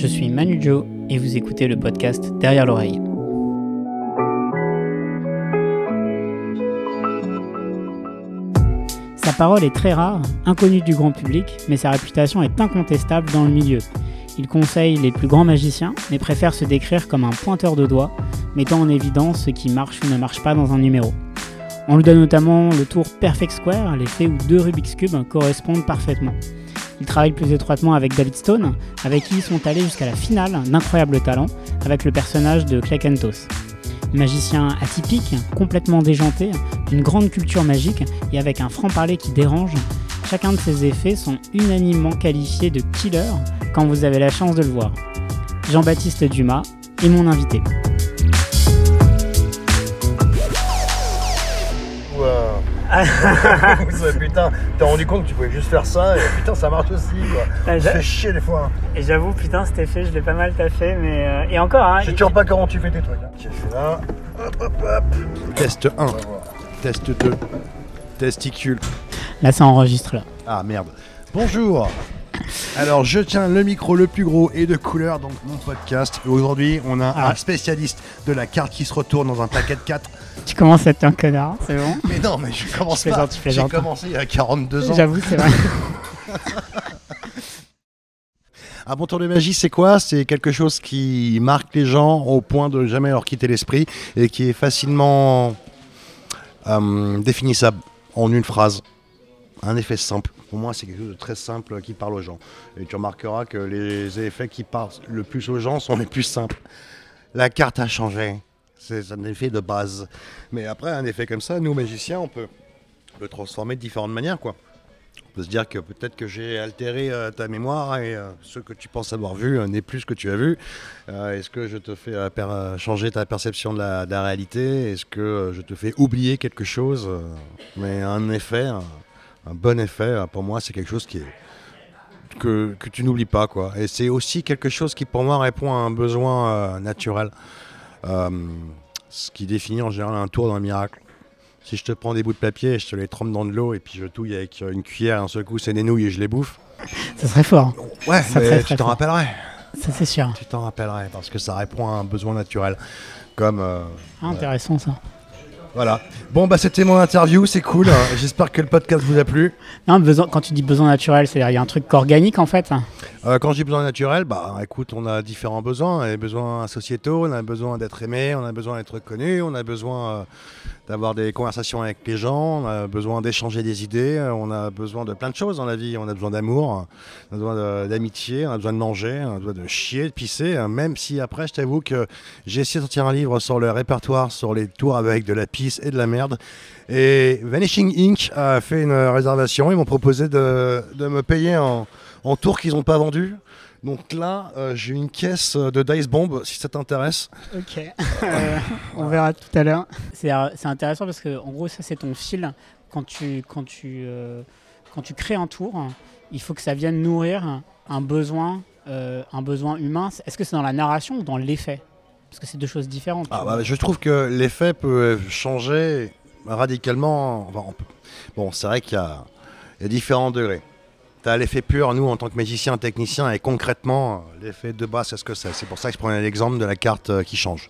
je suis Manu Joe et vous écoutez le podcast Derrière l'oreille. Sa parole est très rare, inconnue du grand public, mais sa réputation est incontestable dans le milieu. Il conseille les plus grands magiciens, mais préfère se décrire comme un pointeur de doigts, mettant en évidence ce qui marche ou ne marche pas dans un numéro. On lui donne notamment le tour Perfect Square, l'effet où deux Rubik's Cube correspondent parfaitement. Il travaille plus étroitement avec David Stone, avec qui ils sont allés jusqu'à la finale d'incroyable talent avec le personnage de Clay Kentos. Magicien atypique, complètement déjanté, d'une grande culture magique et avec un franc-parler qui dérange, chacun de ses effets sont unanimement qualifiés de killer quand vous avez la chance de le voir. Jean-Baptiste Dumas est mon invité. Putain, t'es rendu compte que tu pouvais juste faire ça et putain ça marche aussi quoi. Ah, ça fait chier des fois. Hein. Et j'avoue putain cet effet je l'ai pas mal taffé mais euh, et encore hein. Je sais toujours pas comment tu fais tes trucs. Hein. là. Hop hop hop. Test 1. Test 2. Testicule. Là ça enregistre là. Ah merde. Bonjour. Alors, je tiens le micro le plus gros et de couleur, donc mon podcast. Aujourd'hui, on a ah. un spécialiste de la carte qui se retourne dans un paquet de 4. Tu commences à être un connard, c'est bon Mais non, mais je commence pas. J'ai commencé il y a 42 ans. J'avoue, c'est vrai. Un bon tour de magie, c'est quoi? C'est quelque chose qui marque les gens au point de jamais leur quitter l'esprit et qui est facilement euh, définissable en une phrase. Un effet simple. Pour moi, c'est quelque chose de très simple qui parle aux gens. Et tu remarqueras que les effets qui parlent le plus aux gens sont les plus simples. La carte a changé. C'est un effet de base. Mais après, un effet comme ça, nous, magiciens, on peut le transformer de différentes manières. quoi. On peut se dire que peut-être que j'ai altéré euh, ta mémoire et euh, ce que tu penses avoir vu euh, n'est plus ce que tu as vu. Est-ce que je te fais changer ta perception de la, réalité? Est-ce que je te fais oublier quelque chose? Mais un effet, un bon effet, pour moi, c'est quelque chose qui est, que, que tu n'oublies pas. Quoi. Et c'est aussi quelque chose qui, pour moi, répond à un besoin naturel. Euh, ce qui définit en général un tour d'un miracle. Si je te prends des bouts de papier je te les trempe dans de l'eau et puis je touille avec une cuillère, un seul coup c'est des nouilles et je les bouffe. Ça serait fort. Ouais, mais tu t'en rappellerais. Ça c'est sûr. Tu t'en rappellerais parce que ça répond à un besoin naturel. Comme. Ah, intéressant ça. Voilà. Bon, bah c'était mon interview, c'est cool. J'espère que le podcast vous a plu. Non, besoin, quand tu dis besoin naturel, c'est-à-dire il y a un truc organique en fait euh, Quand je dis besoin naturel, bah écoute, on a différents besoins. On a besoins sociétaux, on a besoin d'être aimé, on a besoin d'être connu, on a besoin euh, d'avoir des conversations avec les gens, on a besoin d'échanger des idées, euh, on a besoin de plein de choses dans la vie. On a besoin d'amour, on a besoin d'amitié, on a besoin de manger, on a besoin de chier, de pisser. Hein, même si après, je t'avoue que j'ai essayé de sortir un livre sur le répertoire, sur les tours avec de la pisse et de la merde. Et Vanishing Inc. a fait une réservation. Ils m'ont proposé de, me payer en, en tours qu'ils n'ont pas vendus. Donc là, euh, j'ai une caisse de Dice Bomb, si ça t'intéresse. Ok, euh, on verra tout à l'heure. Euh, c'est intéressant parce que, en gros, ça, c'est ton fil. Quand tu, quand, tu, quand tu crées un tour, il faut que ça vienne nourrir un besoin, un besoin humain. Est-ce que c'est dans la narration ou dans l'effet? Parce que c'est deux choses différentes. Ah, bah, je trouve que l'effet peut changer radicalement. Bon, c'est vrai qu'il y, y a différents degrés. Tu as l'effet pur, nous, en tant que magicien, technicien, et concrètement, l'effet de base, c'est ce que c'est. C'est pour ça que je prenais l'exemple de la carte euh, qui change.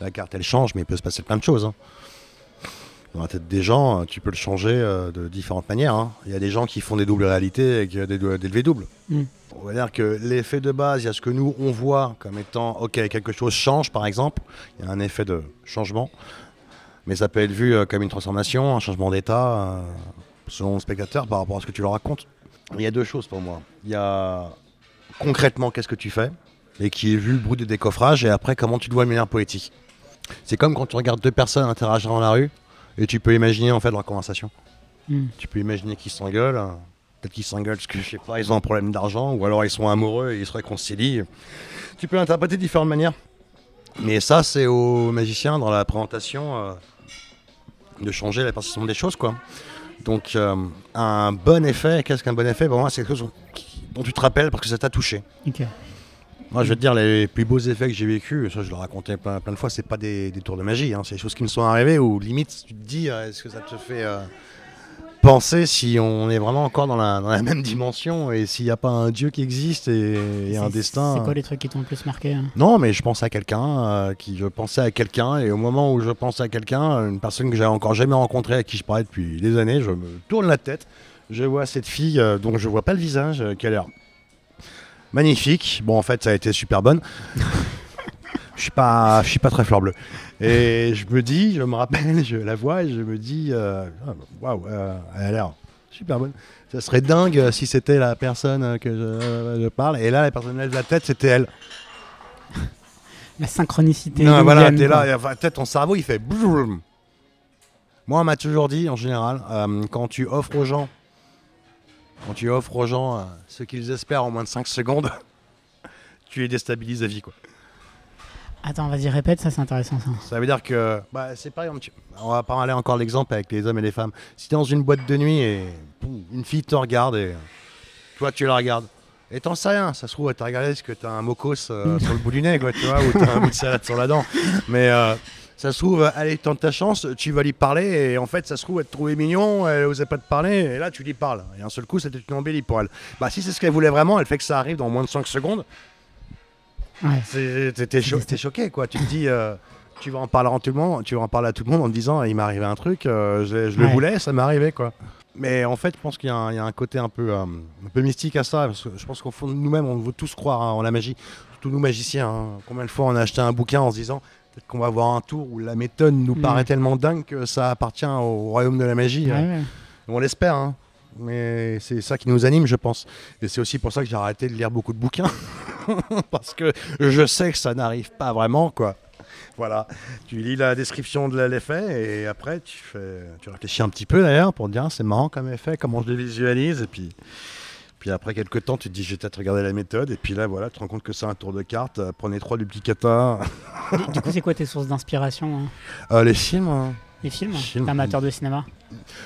La carte, elle change, mais il peut se passer plein de choses. Hein. Dans la tête des gens, euh, tu peux le changer euh, de différentes manières. Hein. Il y a des gens qui font des doubles réalités et des, des V-doubles. Mm. On va dire que l'effet de base, il y a ce que nous, on voit comme étant, ok, quelque chose change, par exemple. Il y a un effet de changement. Mais ça peut être vu comme une transformation, un changement d'état, selon le spectateur, par rapport à ce que tu leur racontes. Il y a deux choses pour moi. Il y a concrètement qu'est-ce que tu fais et qui est vu le bruit des décoffrages et après comment tu dois une manière poétique. C'est comme quand tu regardes deux personnes interagir dans la rue et tu peux imaginer en fait leur conversation. Hmm. Tu peux imaginer qu'ils s'engueulent, peut-être qu'ils s'engueulent parce que je sais pas, ils ont un problème d'argent ou alors ils sont amoureux et ils se réconcilient. Tu peux l'interpréter de différentes manières. Mais ça, c'est aux magiciens dans la présentation euh, de changer la perception des choses quoi. Donc euh, un bon effet, qu'est-ce qu'un bon effet? Pour moi, c'est quelque chose dont tu te rappelles parce que ça t'a touché. Moi, je veux te dire, les plus beaux effets que j'ai vécu, ça je le racontais plein, plein de fois, c'est pas des, tours de magie, hein. c'est des choses qui me sont arrivées où limite tu te dis, euh, est-ce que ça te fait. Euh, penser si on est vraiment encore dans la, dans la même dimension et s'il n'y a pas un Dieu qui existe et, et un destin. C'est quoi les trucs qui t'ont le plus marqué hein? Non, mais je pense à quelqu'un, euh, qui je pensais à quelqu'un, et au moment où je pense à quelqu'un, une personne que j'ai encore jamais rencontrée, à qui je parlais depuis des années, je me tourne la tête, je vois cette fille euh, dont je vois pas le visage, euh, qui a l'air magnifique. Bon, en fait, ça a été super bonne. Je suis pas, je suis pas très fleur bleue. Et je me dis, je me rappelle, je la vois et je me dis, euh, ah, waouh, euh, elle a l'air super bonne. Ça serait dingue euh, si c'était la personne euh, que je, je parle. Et là, la personne lève la tête, c'était elle. La synchronicité. Non, voilà, t'es là, et peut-être ton cerveau il fait. bloum. Moi, on m'a toujours dit, en général, euh, quand tu offres aux gens, quand tu offres aux gens euh, ce qu'ils espèrent en moins de 5 secondes, tu les déstabilises à vie, quoi. Attends, vas-y, répète, ça c'est intéressant ça. Ça veut dire que, bah, c'est par exemple, tu- on va parler encore l'exemple avec les hommes et les femmes. Si t'es dans une boîte de nuit et poum, une fille te regarde et toi tu la regardes. Et t'en sais rien, ça se trouve, elle t'a regardé parce que t'as un mocos euh, sur le bout du nez, quoi, tu vois, ou t'as un bout de salade sur la dent. Mais euh, ça se trouve, allez, tente ta chance, tu vas lui parler, et en fait, ça se trouve, elle te trouvait mignon, elle osait pas te parler, et là, tu lui parles. Et un seul coup, c'était une embellie pour elle. Bah, si c'est ce qu'elle voulait vraiment, elle fait que ça arrive dans moins de 5 secondes, Ouais. t'es cho- choqué, quoi. Tu te dis, euh, tu vas en parler à tout le monde, tu vas en parler à tout le monde en te disant, il m'est arrivé un truc, euh, je, je le voulais, ça m'est arrivé, quoi. Mais en fait, je pense qu'il y, a un- il y a un côté un peu, euh, un peu mystique à ça, parce que je pense qu'au fond de nous-mêmes, on veut tous croire hein, en la magie, surtout nous magiciens. hein. Combien de fois on a acheté un bouquin en se disant, peut-être qu'on va avoir un tour où la méthode nous Mm. paraît tellement dingue que ça appartient au royaume de la magie. Ouais, hein. ouais. On l'espère, hein. Mais c'est ça qui nous anime, je pense. Et c'est aussi pour ça que j'ai arrêté de lire beaucoup de bouquins, parce que je sais que ça n'arrive pas vraiment, quoi. Voilà, tu lis la description de l'effet et après tu, fais, tu réfléchis un petit peu d'ailleurs pour te dire Ah, c'est marrant comme effet, comment je le visualise et puis, puis après quelques temps tu te dis je vais peut-être regarder la méthode et puis là voilà tu te rends compte que c'est un tour de carte, prenez trois duplicata, Du- Du coup, c'est quoi tes sources d'inspiration hein? Euh, les films. hein. Les films amateur de cinéma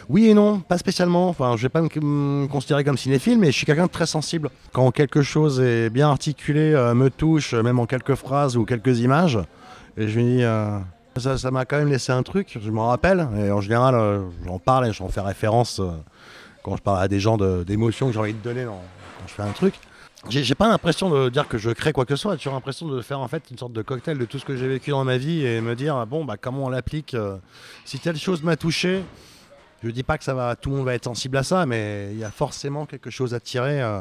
Oui et non, pas spécialement. Enfin, je vais pas me, me considérer comme cinéphile, mais je suis quelqu'un de très sensible. Quand quelque chose est bien articulé, euh, me touche, même en quelques phrases ou quelques images, et je me dis, euh, ça ça m'a quand même laissé un truc, je m'en rappelle, et en général, euh, j'en parle et j'en fais référence euh, quand je parle à des gens de- d'émotions que j'ai envie de donner dans- quand je fais un truc. J'ai pas l'impression de dire que je crée quoi que ce soit, j'ai l'impression de faire en fait une sorte de cocktail de tout ce que j'ai vécu dans ma vie et me dire, bon, bah, comment on l'applique euh, Si telle chose m'a touché, je dis pas que ça va, tout le monde va être sensible à ça, mais il y a forcément quelque chose à tirer euh,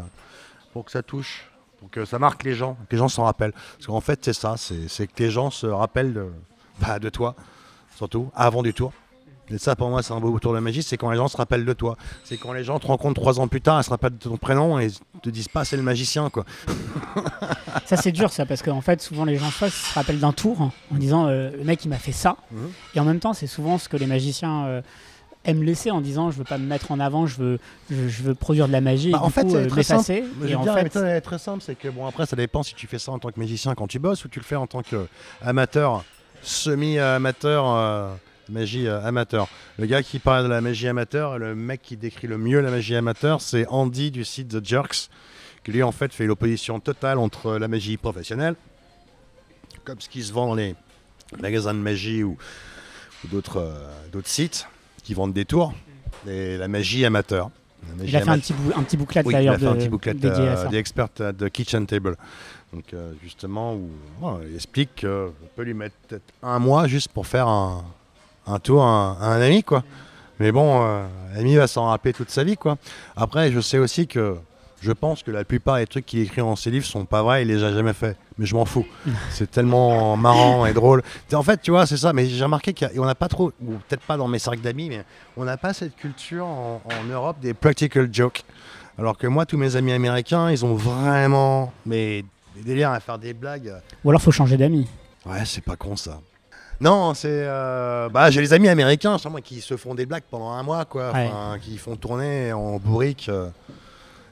pour que ça touche, pour que ça marque les gens, que les gens s'en rappellent. Parce qu'en fait, c'est ça, c'est c'est que les gens se rappellent de, bah, de toi, surtout, avant du tour. Et ça, pour moi, c'est un beau tour de magie, c'est quand les gens se rappellent de toi. C'est quand les gens te rencontrent trois ans plus tard, ils se rappellent de ton prénom et te disent pas c'est le magicien, quoi. Ça, c'est dur, ça, parce qu'en fait, souvent les gens se rappellent d'un tour en disant euh, le mec il m'a fait ça. Mhm. Et en même temps, c'est souvent ce que les magiciens euh, aiment laisser en disant je veux pas me mettre en avant, je veux, je, je veux produire de la magie Bah, et en du fait, coup, c'est euh, très m'effacer. Et en dire, fait, méthode elle est très simple, c'est que bon après ça dépend si tu fais ça en tant que magicien quand tu bosses ou tu le fais en tant qu'amateur, semi-amateur, euh, magie euh, amateur. Le gars qui parle de la magie amateur, le mec qui décrit le mieux la magie amateur, c'est Andy du site The Jerks, qui lui en fait fait l'opposition totale entre la magie professionnelle, comme ce qui se vend dans les magasins de magie ou, ou d'autres euh, d'autres sites qui vendent des tours, et la magie amateur. La magie il a fait un petit, bou- un petit bouclette Oui, il d'ailleurs a fait un de- petit bouclet dédié à euh, ça. The Expert at the Kitchen Table. Donc euh, justement, où ouais, il explique qu'on peut lui mettre peut-être un mois juste pour faire un, un tour à un, à un ami, quoi. Mais bon, euh, va s'en rappeler toute sa vie, quoi. Après, je sais aussi que je pense que la plupart des trucs qu'il écrit dans ses livres sont pas vrais, il les a jamais fait. Mais je m'en fous. c'est tellement marrant et drôle. En fait, tu vois, c'est ça. Mais j'ai remarqué qu'on n'a pas trop, ou peut-être pas dans mes cercles d'amis, mais on n'a pas cette culture en, en Europe des practical jokes. Alors que moi, tous mes amis américains, ils ont vraiment mais, des délires à faire des blagues. Ou alors faut changer d'amis. Ouais, c'est pas con ça. Non, c'est. euh, Bah, j'ai les amis américains, justement, qui se font des blagues pendant un mois, quoi. Ouais. Enfin, qui font tourner en bourrique.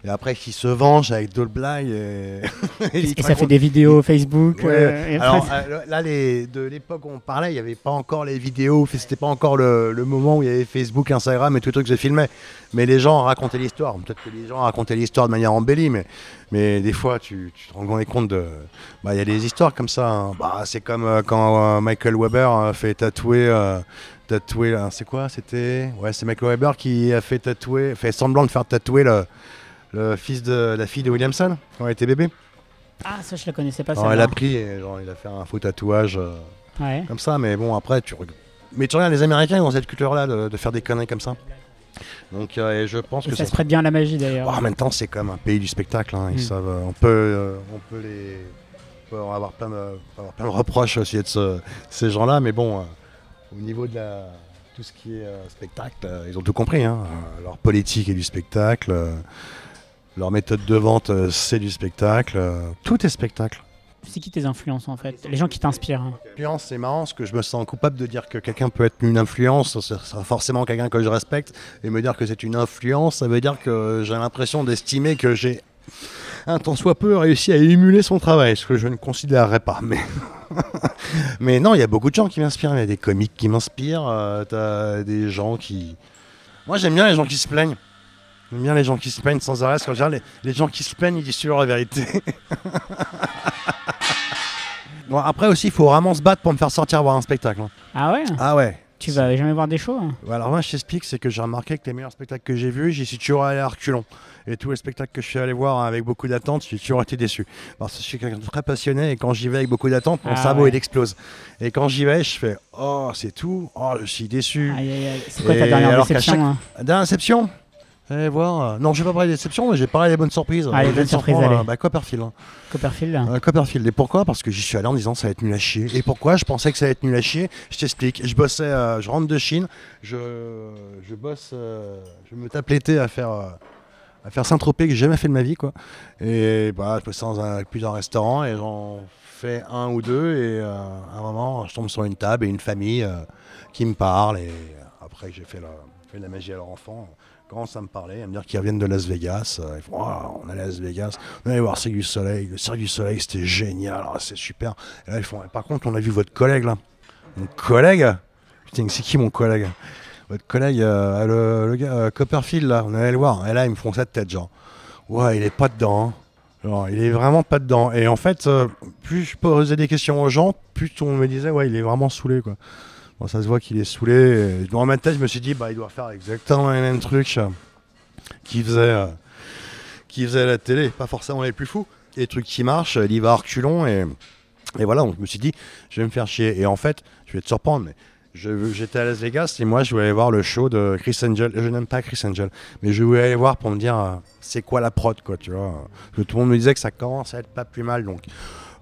Et après, qui se venge avec blagues. Et, et, et ça fait des vidéos Facebook. Ouais. euh, Alors euh, là, les, de l'époque où on parlait, il n'y avait pas encore les vidéos, c'était pas encore le, le moment où il y avait Facebook, Instagram et tout le truc que je filmais. Mais les gens racontaient l'histoire. Peut-être que les gens racontaient l'histoire de manière embellie, mais, mais des fois, tu, tu te rends compte de. bah, Il y a des histoires comme ça. hein. Bah, c'est comme euh, quand Michael Weber fait tatouer. tatouer c'est quoi C'était? Ouais, c'est Michael Weber qui a fait tatouer, fait semblant de faire tatouer le, le fils de la fille de Williamson quand elle était bébé. Ah, ça, je la connaissais pas. Alors, elle a pris et genre, il a fait un faux tatouage. euh, Ouais. comme ça, mais bon, après, tu Mais tu regardes, les Américains, ils ont cette culture-là de, de faire des conneries comme ça. Donc, euh, et je pense Et que ça se prête bien à la magie d'ailleurs. Bon, en même temps, c'est comme un pays du spectacle. hein, Ils Mm. savent, euh, on peut, on peut les, on peut avoir plein de, avoir plein de reproches aussi de ce- ces gens-là, mais bon, au niveau de la, tout ce qui est spectacle, ils ont tout compris. hein. Leur politique est du spectacle, leur méthode de vente, euh, c'est du spectacle. euh, tout est spectacle. C'est qui tes influences en fait? Les gens qui t'inspirent. hein. Influence, c'est marrant parce que je me sens coupable de dire que quelqu'un peut être une influence, ce sera forcément quelqu'un que je respecte, et me dire que c'est une influence, ça veut dire que j'ai l'impression d'estimer que j'ai un tant soit peu réussi à émuler son travail, ce que je ne considérerais pas. Mais, mais non, il y a beaucoup de gens qui m'inspirent, il y a des comiques qui m'inspirent, euh, t'as des gens qui... Moi j'aime bien les gens qui se plaignent. J'aime bien les gens qui se plaignent sans arrêt, parce que en général, les, les gens qui se plaignent, ils disent toujours la vérité. Bon, après aussi, il faut vraiment se battre pour me faire sortir voir un spectacle. hein. Ah ouais? Ah ouais. Tu vas jamais voir des shows hein? Ouais, Alors moi, je t'explique, c'est que j'ai remarqué que les meilleurs spectacles que j'ai vus, j'y suis toujours allé à reculons. Et tous les spectacles que je suis allé voir avec beaucoup d'attente, j'ai toujours été déçu. Parce que je suis quelqu'un de très passionné et quand j'y vais avec beaucoup d'attente, mon Ah cerveau ouais. il explose. Et quand j'y vais, je fais oh c'est tout, oh je suis déçu. Aïe, aïe, aïe. C'est quoi ta Et dernière alors qu'à déception chaque- hein? Dernière déception? Allez voir. Non, je vais pas parler des déceptions, mais j'ai parlé des bonnes surprises. Ah, les bonnes surprises, allez. Bah, Copperfield. hein. Copperfield Euh, Copperfield. Et pourquoi? Parce que j'y suis allé en disant ça va être nul à chier. Et pourquoi? Je pensais que ça allait être nul à chier Je t'explique. Je bossais, euh, je rentre de Chine, je, je bosse, euh, je me tape l'été à faire, euh, à faire Saint-Tropez que j'ai jamais fait de ma vie, quoi. Et bah, je bossais dans un, plusieurs restaurants et j'en fais un ou deux. Et à un moment, je tombe sur une table et une famille qui me parle. Et après j'ai fait, la, fait de la magie à leur enfant. Commencent à me parler, à me dire qu'ils reviennent de Las Vegas. Euh, Ils font, Ah, on est à Las Vegas, on allé voir Cirque du Soleil. Le Cirque du Soleil, c'était génial, ah, c'est super. Et là, ils font, par contre, on a vu votre collègue là. Mon collègue? Putain, c'est qui mon collègue? Votre collègue, euh, le, gars, euh, Copperfield là, on allé le voir. Et là, ils me font ça de tête, genre, ouais, il est pas dedans. hein. Il est vraiment pas dedans. Et en fait, plus je posais des questions aux gens, plus on me disait, ouais, il est vraiment saoulé, quoi. Bon, ça se voit qu'il est saoulé. Et dans ma tête, je me suis dit, bah, il doit faire exactement les mêmes trucs qu'il faisait, euh, faisait à la télé. Pas forcément les plus fous. Les trucs qui marchent, il y va à reculons. Et, et voilà, donc je me suis dit, je vais me faire chier. Et en fait, je vais te surprendre, mais j'étais à Las Vegas et moi, je voulais aller voir le show de Chris Angel. Je n'aime pas Chris Angel, mais je voulais aller voir pour me dire, euh, c'est quoi la prod, quoi, tu vois. Tout le monde me disait que ça commence à être pas plus mal. Donc,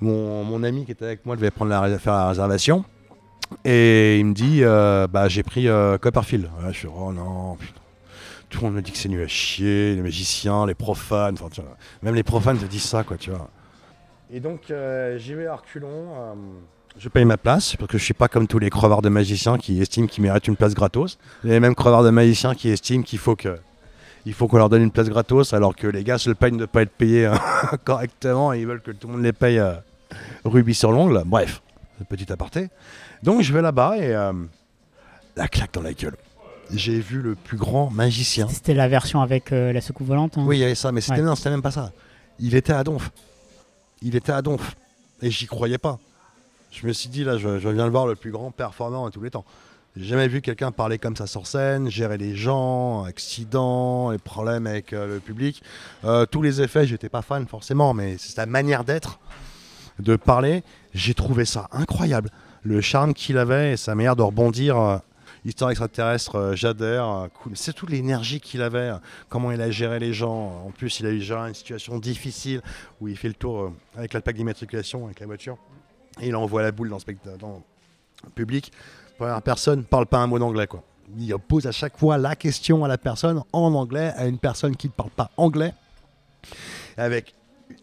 mon, mon ami qui était avec moi devait prendre la, faire la réservation. Et il me dit, euh, bah, j'ai pris euh, Copperfield. Je suis, oh non, putain. Tout le monde me dit que c'est nul à chier, les magiciens, les profanes, enfin, tu vois, même les profanes te disent ça, quoi, tu vois. Et donc, euh, j'y vais à reculons. euh, je paye ma place, parce que je suis pas comme tous les crevards de magiciens qui estiment qu'ils méritent une place gratos. Les mêmes crevards de magiciens qui estiment qu'il faut que il faut qu'on leur donne une place gratos, alors que les gars se plaignent de ne pas être payés hein, correctement et ils veulent que tout le monde les paye rubis sur l'ongle. Bref, petit aparté. Donc je vais là-bas et euh, la claque dans la gueule. J'ai vu le plus grand magicien. C'était la version avec euh, la soucoupe volante. hein. Oui, il y avait ça, mais c'était Ouais. non, c'était même pas ça. Il était à Donf. Il était à Donf. Et j'y croyais pas. Je me suis dit, là, je, je viens de voir le plus grand performant de tous les temps. J'ai jamais vu quelqu'un parler comme ça sur scène, gérer les gens, accidents, les problèmes avec euh, le public. Euh, tous les effets, j'étais pas fan forcément, mais c'est sa manière d'être, de parler. J'ai trouvé ça incroyable. Le charme qu'il avait et sa manière de rebondir. euh, Histoire extraterrestre, euh, j'adhère. euh. C'est toute l'énergie qu'il avait, comment il a géré les gens. En plus, il a eu géré une situation difficile où il fait le tour avec la plaque d'immatriculation, avec la voiture. Et il envoie la boule dans le, public. Première personne parle pas un mot d'anglais. Il pose à chaque fois la question à la personne en anglais, à une personne qui ne parle pas anglais. Avec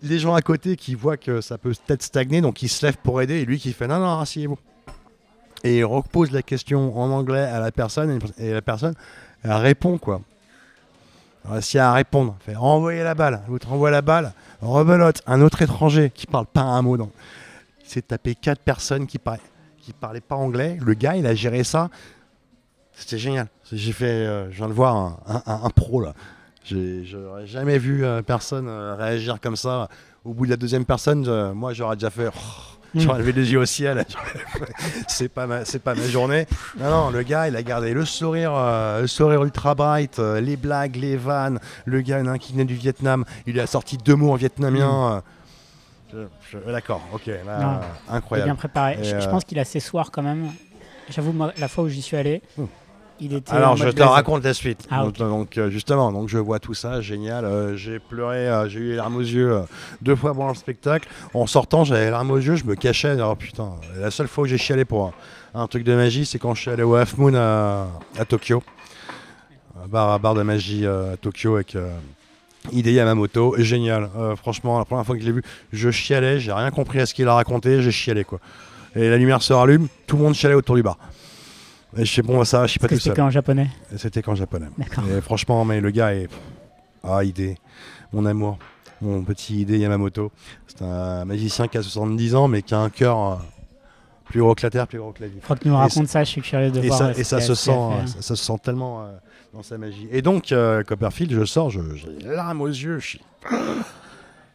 les gens à côté qui voient que ça peut peut-être stagner, donc ils se lèvent pour aider. Et lui qui fait non, non, rasseyez-vous. Et il repose la question en anglais à la personne et- la personne répond quoi. réussi à répondre, fait renvoyer la balle, l'autre renvoie la balle, rebelote, un autre étranger qui parle pas un mot. Donc, il s'est tapé quatre personnes qui, parlaient, parlaient pas anglais. Le gars, il a géré ça. C'était génial. J'ai fait, euh, je viens de voir un, pro là. J'aurais jamais vu euh, personne euh, réagir comme ça. Au bout de la deuxième personne, moi j'aurais déjà fait. Mm. J'aurais levé les yeux au ciel. C'est pas ma, c'est pas ma journée. Non, non, le gars, il a gardé le sourire, euh, le sourire ultra bright, euh, les blagues, les vannes. Le gars, il y en a un qui venait du Vietnam. Il a sorti deux mots en vietnamien. euh, je- je- D'accord, ok, là, Non. Il est incroyable. bien préparé. Je, je euh, pense qu'il a ses soirs quand même. J'avoue, moi, la fois où j'y suis allé, Hmm. Il était. en Alors, je te raconte la suite. Ah, donc, donc, euh, justement, donc je vois tout ça, génial. Euh, j'ai pleuré, euh, j'ai eu les larmes aux yeux deux fois pendant le spectacle. En sortant, j'avais les larmes aux yeux, je me cachais. Oh putain, la seule fois où j'ai chialé pour un, un truc de magie, c'est quand je suis allé au Half Moon à, à Tokyo. Un bar, un bar de magie à Tokyo avec Hide Yamamoto. Génial. Franchement, la première fois que je l'ai vu, je chialais, j'ai rien compris à ce qu'il a raconté, j'ai chialé quoi. Et la lumière se rallume, tout le monde chialait autour du bar. Et je sais, bon, ça, je suis pas tout c'était qu'en japonais. C'était qu'en japonais. Et franchement, mais le gars est. Ah, idée. Mon amour. Mon petit idée Yamamoto. C'est un magicien qui a 70 ans, mais qui a un cœur euh, plus gros que la terre, plus gros que la vie. Faut que tu nous racontes ça, je suis curieux de Et voir. ça, et ça se sent, fait. ça, ça se sent tellement euh, dans sa magie. Et donc, euh, Copperfield, je sors, je- j'ai larmes aux yeux. Je suis...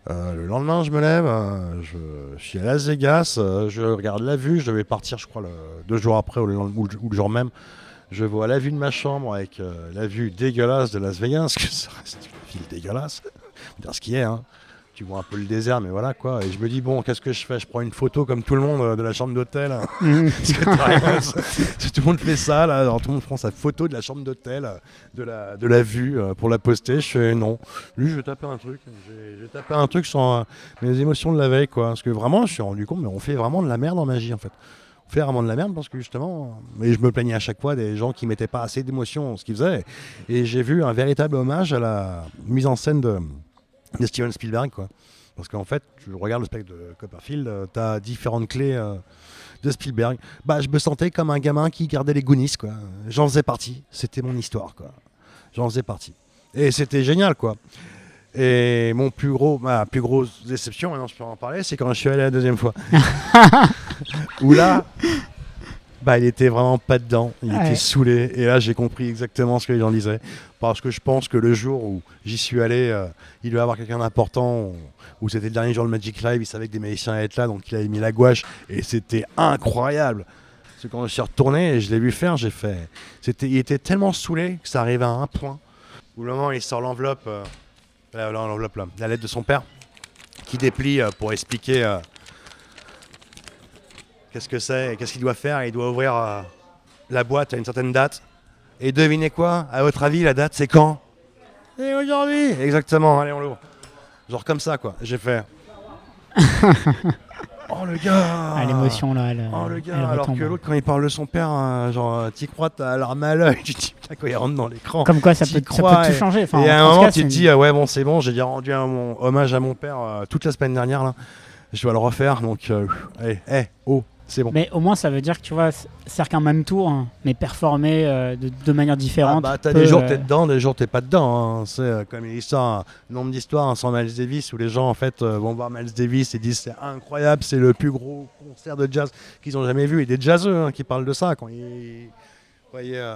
Euh, le lendemain, je me lève, euh, je, suis à Las Vegas, euh, je regarde la vue, je devais partir, je crois, deux jours après ou le, ou le- ou le jour même. Je vois la vue de ma chambre avec euh, la vue dégueulasse de Las Vegas, que ça reste une ville dégueulasse. Dire ce qui est, hein. Tu vois un peu le désert, mais voilà quoi. Et je me dis, bon, qu'est-ce que je fais? Je prends une photo comme tout le monde euh, de la chambre d'hôtel. Tout le monde fait ça, là, alors tout le monde prend sa photo de la chambre d'hôtel, euh, de la, de la vue euh, pour la poster. Je fais non. Lui, je vais taper un truc. J'ai tapé un truc sur euh, mes émotions de la veille, quoi. Parce que vraiment, je suis rendu compte, mais on fait vraiment de la merde en magie, en fait. On fait vraiment de la merde parce que justement, mais je me plaignais à chaque fois des gens qui mettaient pas assez d'émotion dans ce qu'ils faisaient. Et j'ai vu un véritable hommage à la mise en scène de, de Steven Spielberg, quoi. Parce qu'en fait, tu regardes le spectre de Copperfield, tu as différentes clés euh, de Spielberg. Bah, je me sentais comme un gamin qui gardait les Goonies, quoi. J'en faisais partie. C'était mon histoire, quoi. J'en faisais partie. Et c'était génial, quoi. Et mon plus gros, ma plus grosse déception, maintenant je peux en parler, c'est quand je suis allé la deuxième fois. Où là, bah, il était vraiment pas dedans. Il Ouais. était saoulé. Et là, j'ai compris exactement ce que les gens disaient. Parce que je pense que le jour où j'y suis allé, euh, il devait y avoir quelqu'un d'important. Où c'était le dernier jour de Magic Live, il savait que des magiciens allaient être là, donc il avait mis la gouache. Et c'était incroyable. Parce que quand je suis retourné et je l'ai vu faire, j'ai fait. C'était, il était tellement saoulé que ça arrivait à un point. Où le moment où il sort l'enveloppe, euh, l'enveloppe là, la lettre de son père, qui déplie euh, pour expliquer qu'est-ce que c'est qu'est-ce qu'il doit faire? Il doit ouvrir euh, la boîte à une certaine date. Et devinez quoi? À votre avis, la date, c'est quand? Et aujourd'hui Exactement, allez, on l'ouvre. Genre comme ça, quoi. J'ai fait. oh le gars Ah, l'émotion là, elle, Oh le elle gars, alors retombe. que l'autre, quand il parle de son père, hein, genre, euh, t'y crois, t'as l'arme à l'œil, tu te dis, putain, quand il rentre dans l'écran. Comme quoi, ça peut, ça crois, peut tout et- changer. Enfin, et à un moment, cas, tu te dis, ah ouais, bon, c'est bon, j'ai déjà rendu un mon hommage à mon père euh, toute la semaine dernière, là. Je dois le refaire, donc, euh, allez, eh, oh, c'est bon. Mais au moins, ça veut dire que tu vois, c'est qu'un même tour, hein, mais performé euh, de, de manière Ah différente. bah, t'as des jours euh, t'es dedans, des jours t'es pas dedans. hein. C'est euh, comme l'histoire, un nombre d'histoires hein, sans Miles Davis où les gens en fait euh, vont voir Miles Davis et disent c'est incroyable, c'est le plus gros concert de jazz qu'ils ont jamais vu. Et des jazzeux hein, qui parlent de ça quand ils voyaient euh,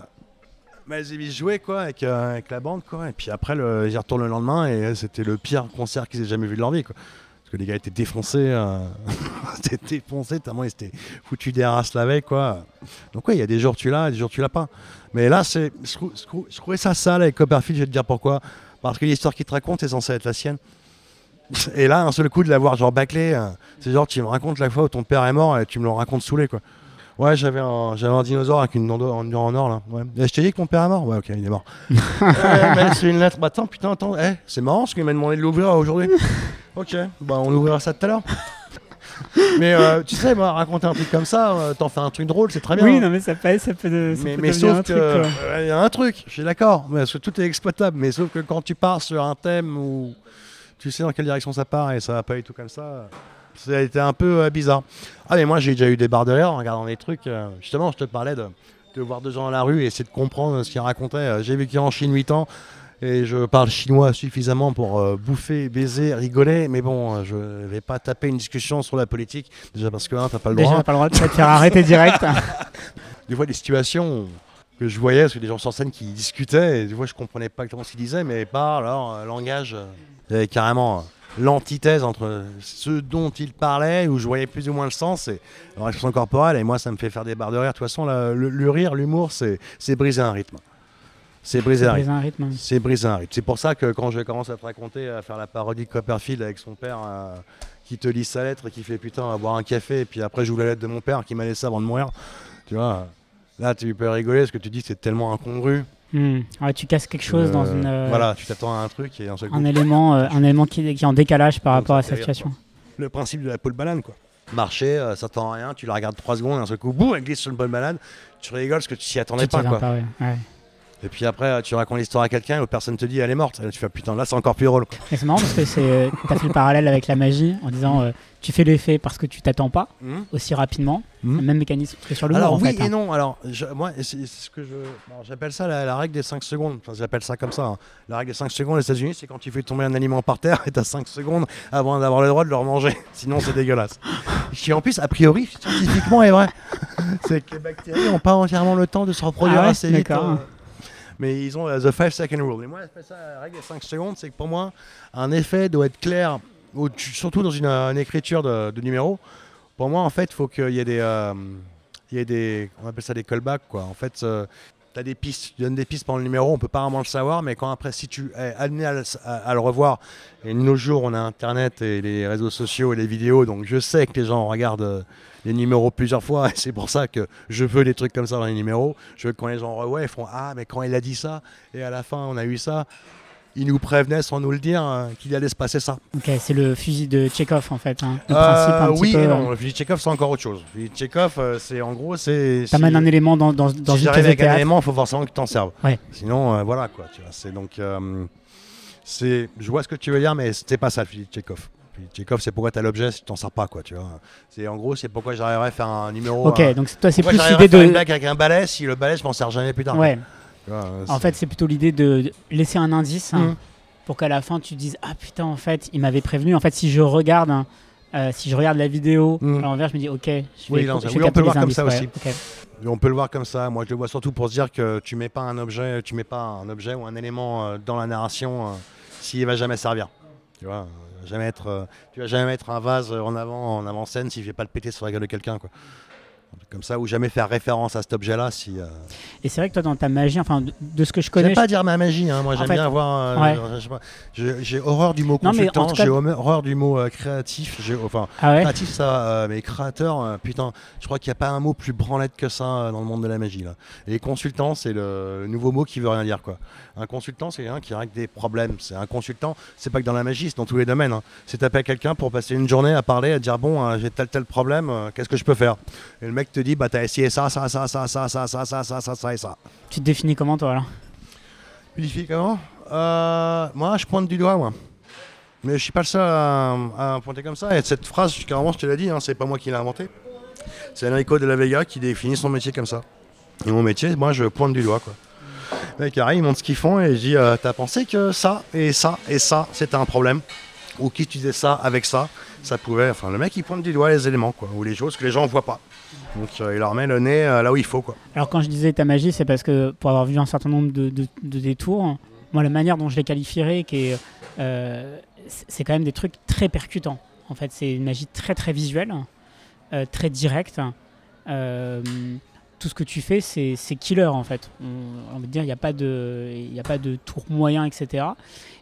Miles Davis jouer quoi avec, euh, avec la bande quoi. Et puis après le, ils y retournent le lendemain et euh, c'était le pire concert qu'ils aient jamais vu de leur vie quoi. Que les gars étaient défoncés, étaient défoncés tellement ils étaient foutus des races la veille quoi. Donc ouais, il y a des jours tu l'as, des jours tu l'as pas. Mais là, c'est, je, trou- je trou- je trouvais ça sale avec Copperfield, je vais te dire pourquoi. Parce que l'histoire qu'il te raconte est censée être la sienne. Et là, un seul coup de l'avoir genre bâclé, euh, c'est genre tu me racontes la fois où ton père est mort et tu me le racontes saoulé quoi. Ouais, j'avais un, j'avais un dinosaure avec une en, en or là. Ouais. Et je t'ai dit que mon père est mort Ouais, ok, il est mort. Euh, mais c'est une lettre. Bah attends, putain, attends. Eh, c'est marrant ce qu'il m'a demandé de l'ouvrir aujourd'hui. ok, bah on ouvrira ça tout à l'heure. mais euh, tu sais, moi, raconter un truc comme ça, euh, t'en fais un truc drôle, c'est très bien. Oui, non, mais ça peut, ça peut, ça mais peut mais sauf un que euh, il y a un truc, je suis d'accord, parce que tout est exploitable, mais sauf que quand tu pars sur un thème où tu sais dans quelle direction ça part et ça va pas du tout comme ça, ça a été un peu euh, bizarre. Ah mais moi j'ai déjà eu des barres de en regardant des trucs. euh, justement, je te parlais de, de voir deux gens dans la rue et essayer de comprendre ce qu'ils racontaient. Euh, J'ai vécu en Chine 8 ans Et je parle chinois suffisamment pour euh, bouffer, baiser, rigoler, mais bon, je vais pas taper une discussion sur la politique, déjà parce que hein, t'as pas le Déjà, droit. t'as pas le droit de te faire arrêter direct. Des fois, des situations que je voyais, parce que des gens sur scène qui discutaient, et des fois, je comprenais pas exactement ce qu'ils disaient, mais par leur euh, langage, euh, carrément l'antithèse entre ce dont ils parlaient, où je voyais plus ou moins le sens, et leur expression corporelle, et moi, ça me fait faire des barres de rire. De toute façon, la- le, le rire, l'humour, c'est c'est briser un rythme. C'est briser un rythme. Briser un rythme. C'est briser un rythme. C'est pour ça que quand je commence à te raconter, à faire la parodie de Copperfield avec son père euh, qui te lit sa lettre et qui fait putain, on va boire un café, et puis après j'ouvre la lettre de mon père qui m'a laissé avant de mourir, tu vois, là tu peux rigoler parce que tu dis que c'est tellement incongru. Hmm. Ouais, tu casses quelque chose dans Euh, une, euh, Voilà, tu t'attends à un truc et un seul un élément, euh, un élément qui, qui est en décalage par Donc, rapport à rire, situation. Le principe de la pole banane, quoi. Marcher, euh, ça tend à rien, tu la regardes 3 secondes, et un seul coup, boum, elle glisse sur une pole banane, tu rigoles parce que tu t'y attendais Tu pas, quoi. pas, ouais. Ouais. Et puis après, euh, tu racontes l'histoire à quelqu'un et l'autre personne te dit elle est morte. Et là, tu fais putain, là c'est encore plus drôle. Et c'est marrant parce que c'est, t'as fait le parallèle avec la magie en disant euh, tu fais l'effet parce que tu t'attends pas aussi rapidement. Le même mécanisme que sur le Alors en oui fait. et hein. non. Alors je- moi, c'est ce que je, alors, j'appelle ça la, la règle des 5 secondes. Enfin, j'appelle ça comme ça. hein. La règle des 5 secondes aux États-Unis, c'est quand tu fais tomber un aliment par terre et t'as 5 secondes avant d'avoir le droit de le remanger. Sinon, c'est dégueulasse. Qui en plus, a priori, scientifiquement est vrai. c'est que les bactéries n'ont pas entièrement le temps de se reproduire Ah ouais, assez vite. d'accord. Euh, mais ils ont euh, the 5 second rule. Et moi, j'appelle ça la règle des 5 secondes. C'est que pour moi, un effet doit être clair, au- surtout dans une, euh, une écriture de, de numéro. Pour moi, en fait, il faut qu'il y ait des. euh, il y ait des. On appelle ça des callbacks, quoi. En fait, tu as des pistes, tu donnes des pistes pendant le numéro, on peut pas vraiment le savoir, mais quand après, si tu es amené à, à le revoir, et de nos jours, on a Internet et les réseaux sociaux et les vidéos, donc je sais que les gens regardent euh, les numéros plusieurs fois, et c'est pour ça que je veux des trucs comme ça dans les numéros. Je veux que quand les gens revoient, ils font Ah, mais quand il a dit ça, et à la fin, on a eu ça, il nous prévenait sans nous le dire euh, qu'il allait se passer ça. Ok, c'est le fusil de Chekhov en fait. hein. Le Euh, principe un petit oui peu. et euh, non, le fusil de Chekhov, c'est encore autre chose. Le fusil de Chekhov, euh, c'est en gros, c'est. T'amènes si- un élément dans, dans, dans si une pièce de avec un théâtre. élément, il faut forcément que tu t'en serves. Ouais. Sinon, voilà quoi. Tu vois, c'est donc, c'est, je vois ce que tu veux dire, mais c'était pas ça le fusil de Chekhov. Le fusil de Chekhov, c'est pourquoi tu as l'objet si tu t'en sers pas, quoi. Tu vois. C'est en gros, c'est pourquoi j'arriverais à faire un numéro. Ok, euh, donc c'est- toi c'est plus l'idée faire une de. blague avec un balai si le balai, je m'en sers jamais plus tard. Ouais. Euh, En fait, c'est plutôt l'idée de laisser un indice hein, Mhm. pour qu'à la fin tu dises ah putain en fait il m'avait prévenu. En fait, si je regarde. hein, euh, si je regarde la vidéo Mhm. à l'envers, je me dis ok, je vais, Oui, non, je oui, vais on peut le voir comme indices, ça ouais, aussi. On peut le voir comme ça. Moi, je le vois surtout pour se dire que tu mets pas un objet, tu mets pas un objet ou un élément euh, dans la narration euh, s'il va jamais servir. Tu vois, jamais être, euh, tu vas jamais mettre un vase en avant, en avant scène s'il fait pas le péter sur la gueule de quelqu'un, quoi. Comme ça, ou jamais faire référence à cet objet-là. Si, euh, Et c'est vrai que toi dans ta magie, enfin de, de ce que je J'aime connais, pas dire ma magie, hein. moi j'aime bien avoir. euh, ouais. j'ai horreur du mot consultant, cas- j'ai horreur du mot euh, créatif. Enfin, ah ouais, Créatif, ça, euh, mais créateur, putain, je crois qu'il n'y a pas un mot plus branlette que ça dans le monde de la magie. Là. Et consultant, c'est le, nouveau mot qui veut rien dire. Quoi. Un consultant, c'est un qui règle des problèmes. C'est un consultant, c'est pas que dans la magie, c'est dans tous les domaines. hein. C'est taper à quelqu'un pour passer une journée à parler, à dire bon, j'ai tel tel problème, qu'est-ce que je peux faire? Et le mec te dit, bah t'as essayé ça, ça, ça, ça, ça, ça, ça, ça, ça, ça, ça et ça. tu te définis comment toi alors Purifier comment Euh, Moi, je pointe du doigt, moi. Mais je suis pas le seul à, à pointer comme ça. Et cette phrase, carrément, je te l'ai dit, hein, c'est pas moi qui l'ai inventée. C'est Enrico de la Vega qui définit son métier comme ça. Et mon métier, moi, je pointe du doigt, quoi. Le mec arrive, il montre ce qu'ils font et je dis euh, T'as pensé que ça et ça et ça, c'était un problème Ou qui utilisait ça avec ça Ça pouvait. Enfin, le mec, il pointe du doigt les éléments, quoi. Ou les choses que les gens voient pas. Donc, euh, il leur met le nez euh, là où il faut, quoi. Alors quand je disais ta magie, c'est parce que pour avoir vu un certain nombre de, de- de détours, moi la manière dont je les qualifierais, euh, c'est quand même des trucs très percutants. En fait, c'est une magie très très visuelle, très directe. Tout ce que tu fais, c'est killer en fait. On, on veut dire, il n'y a pas de, a pas de tour moyen, etc.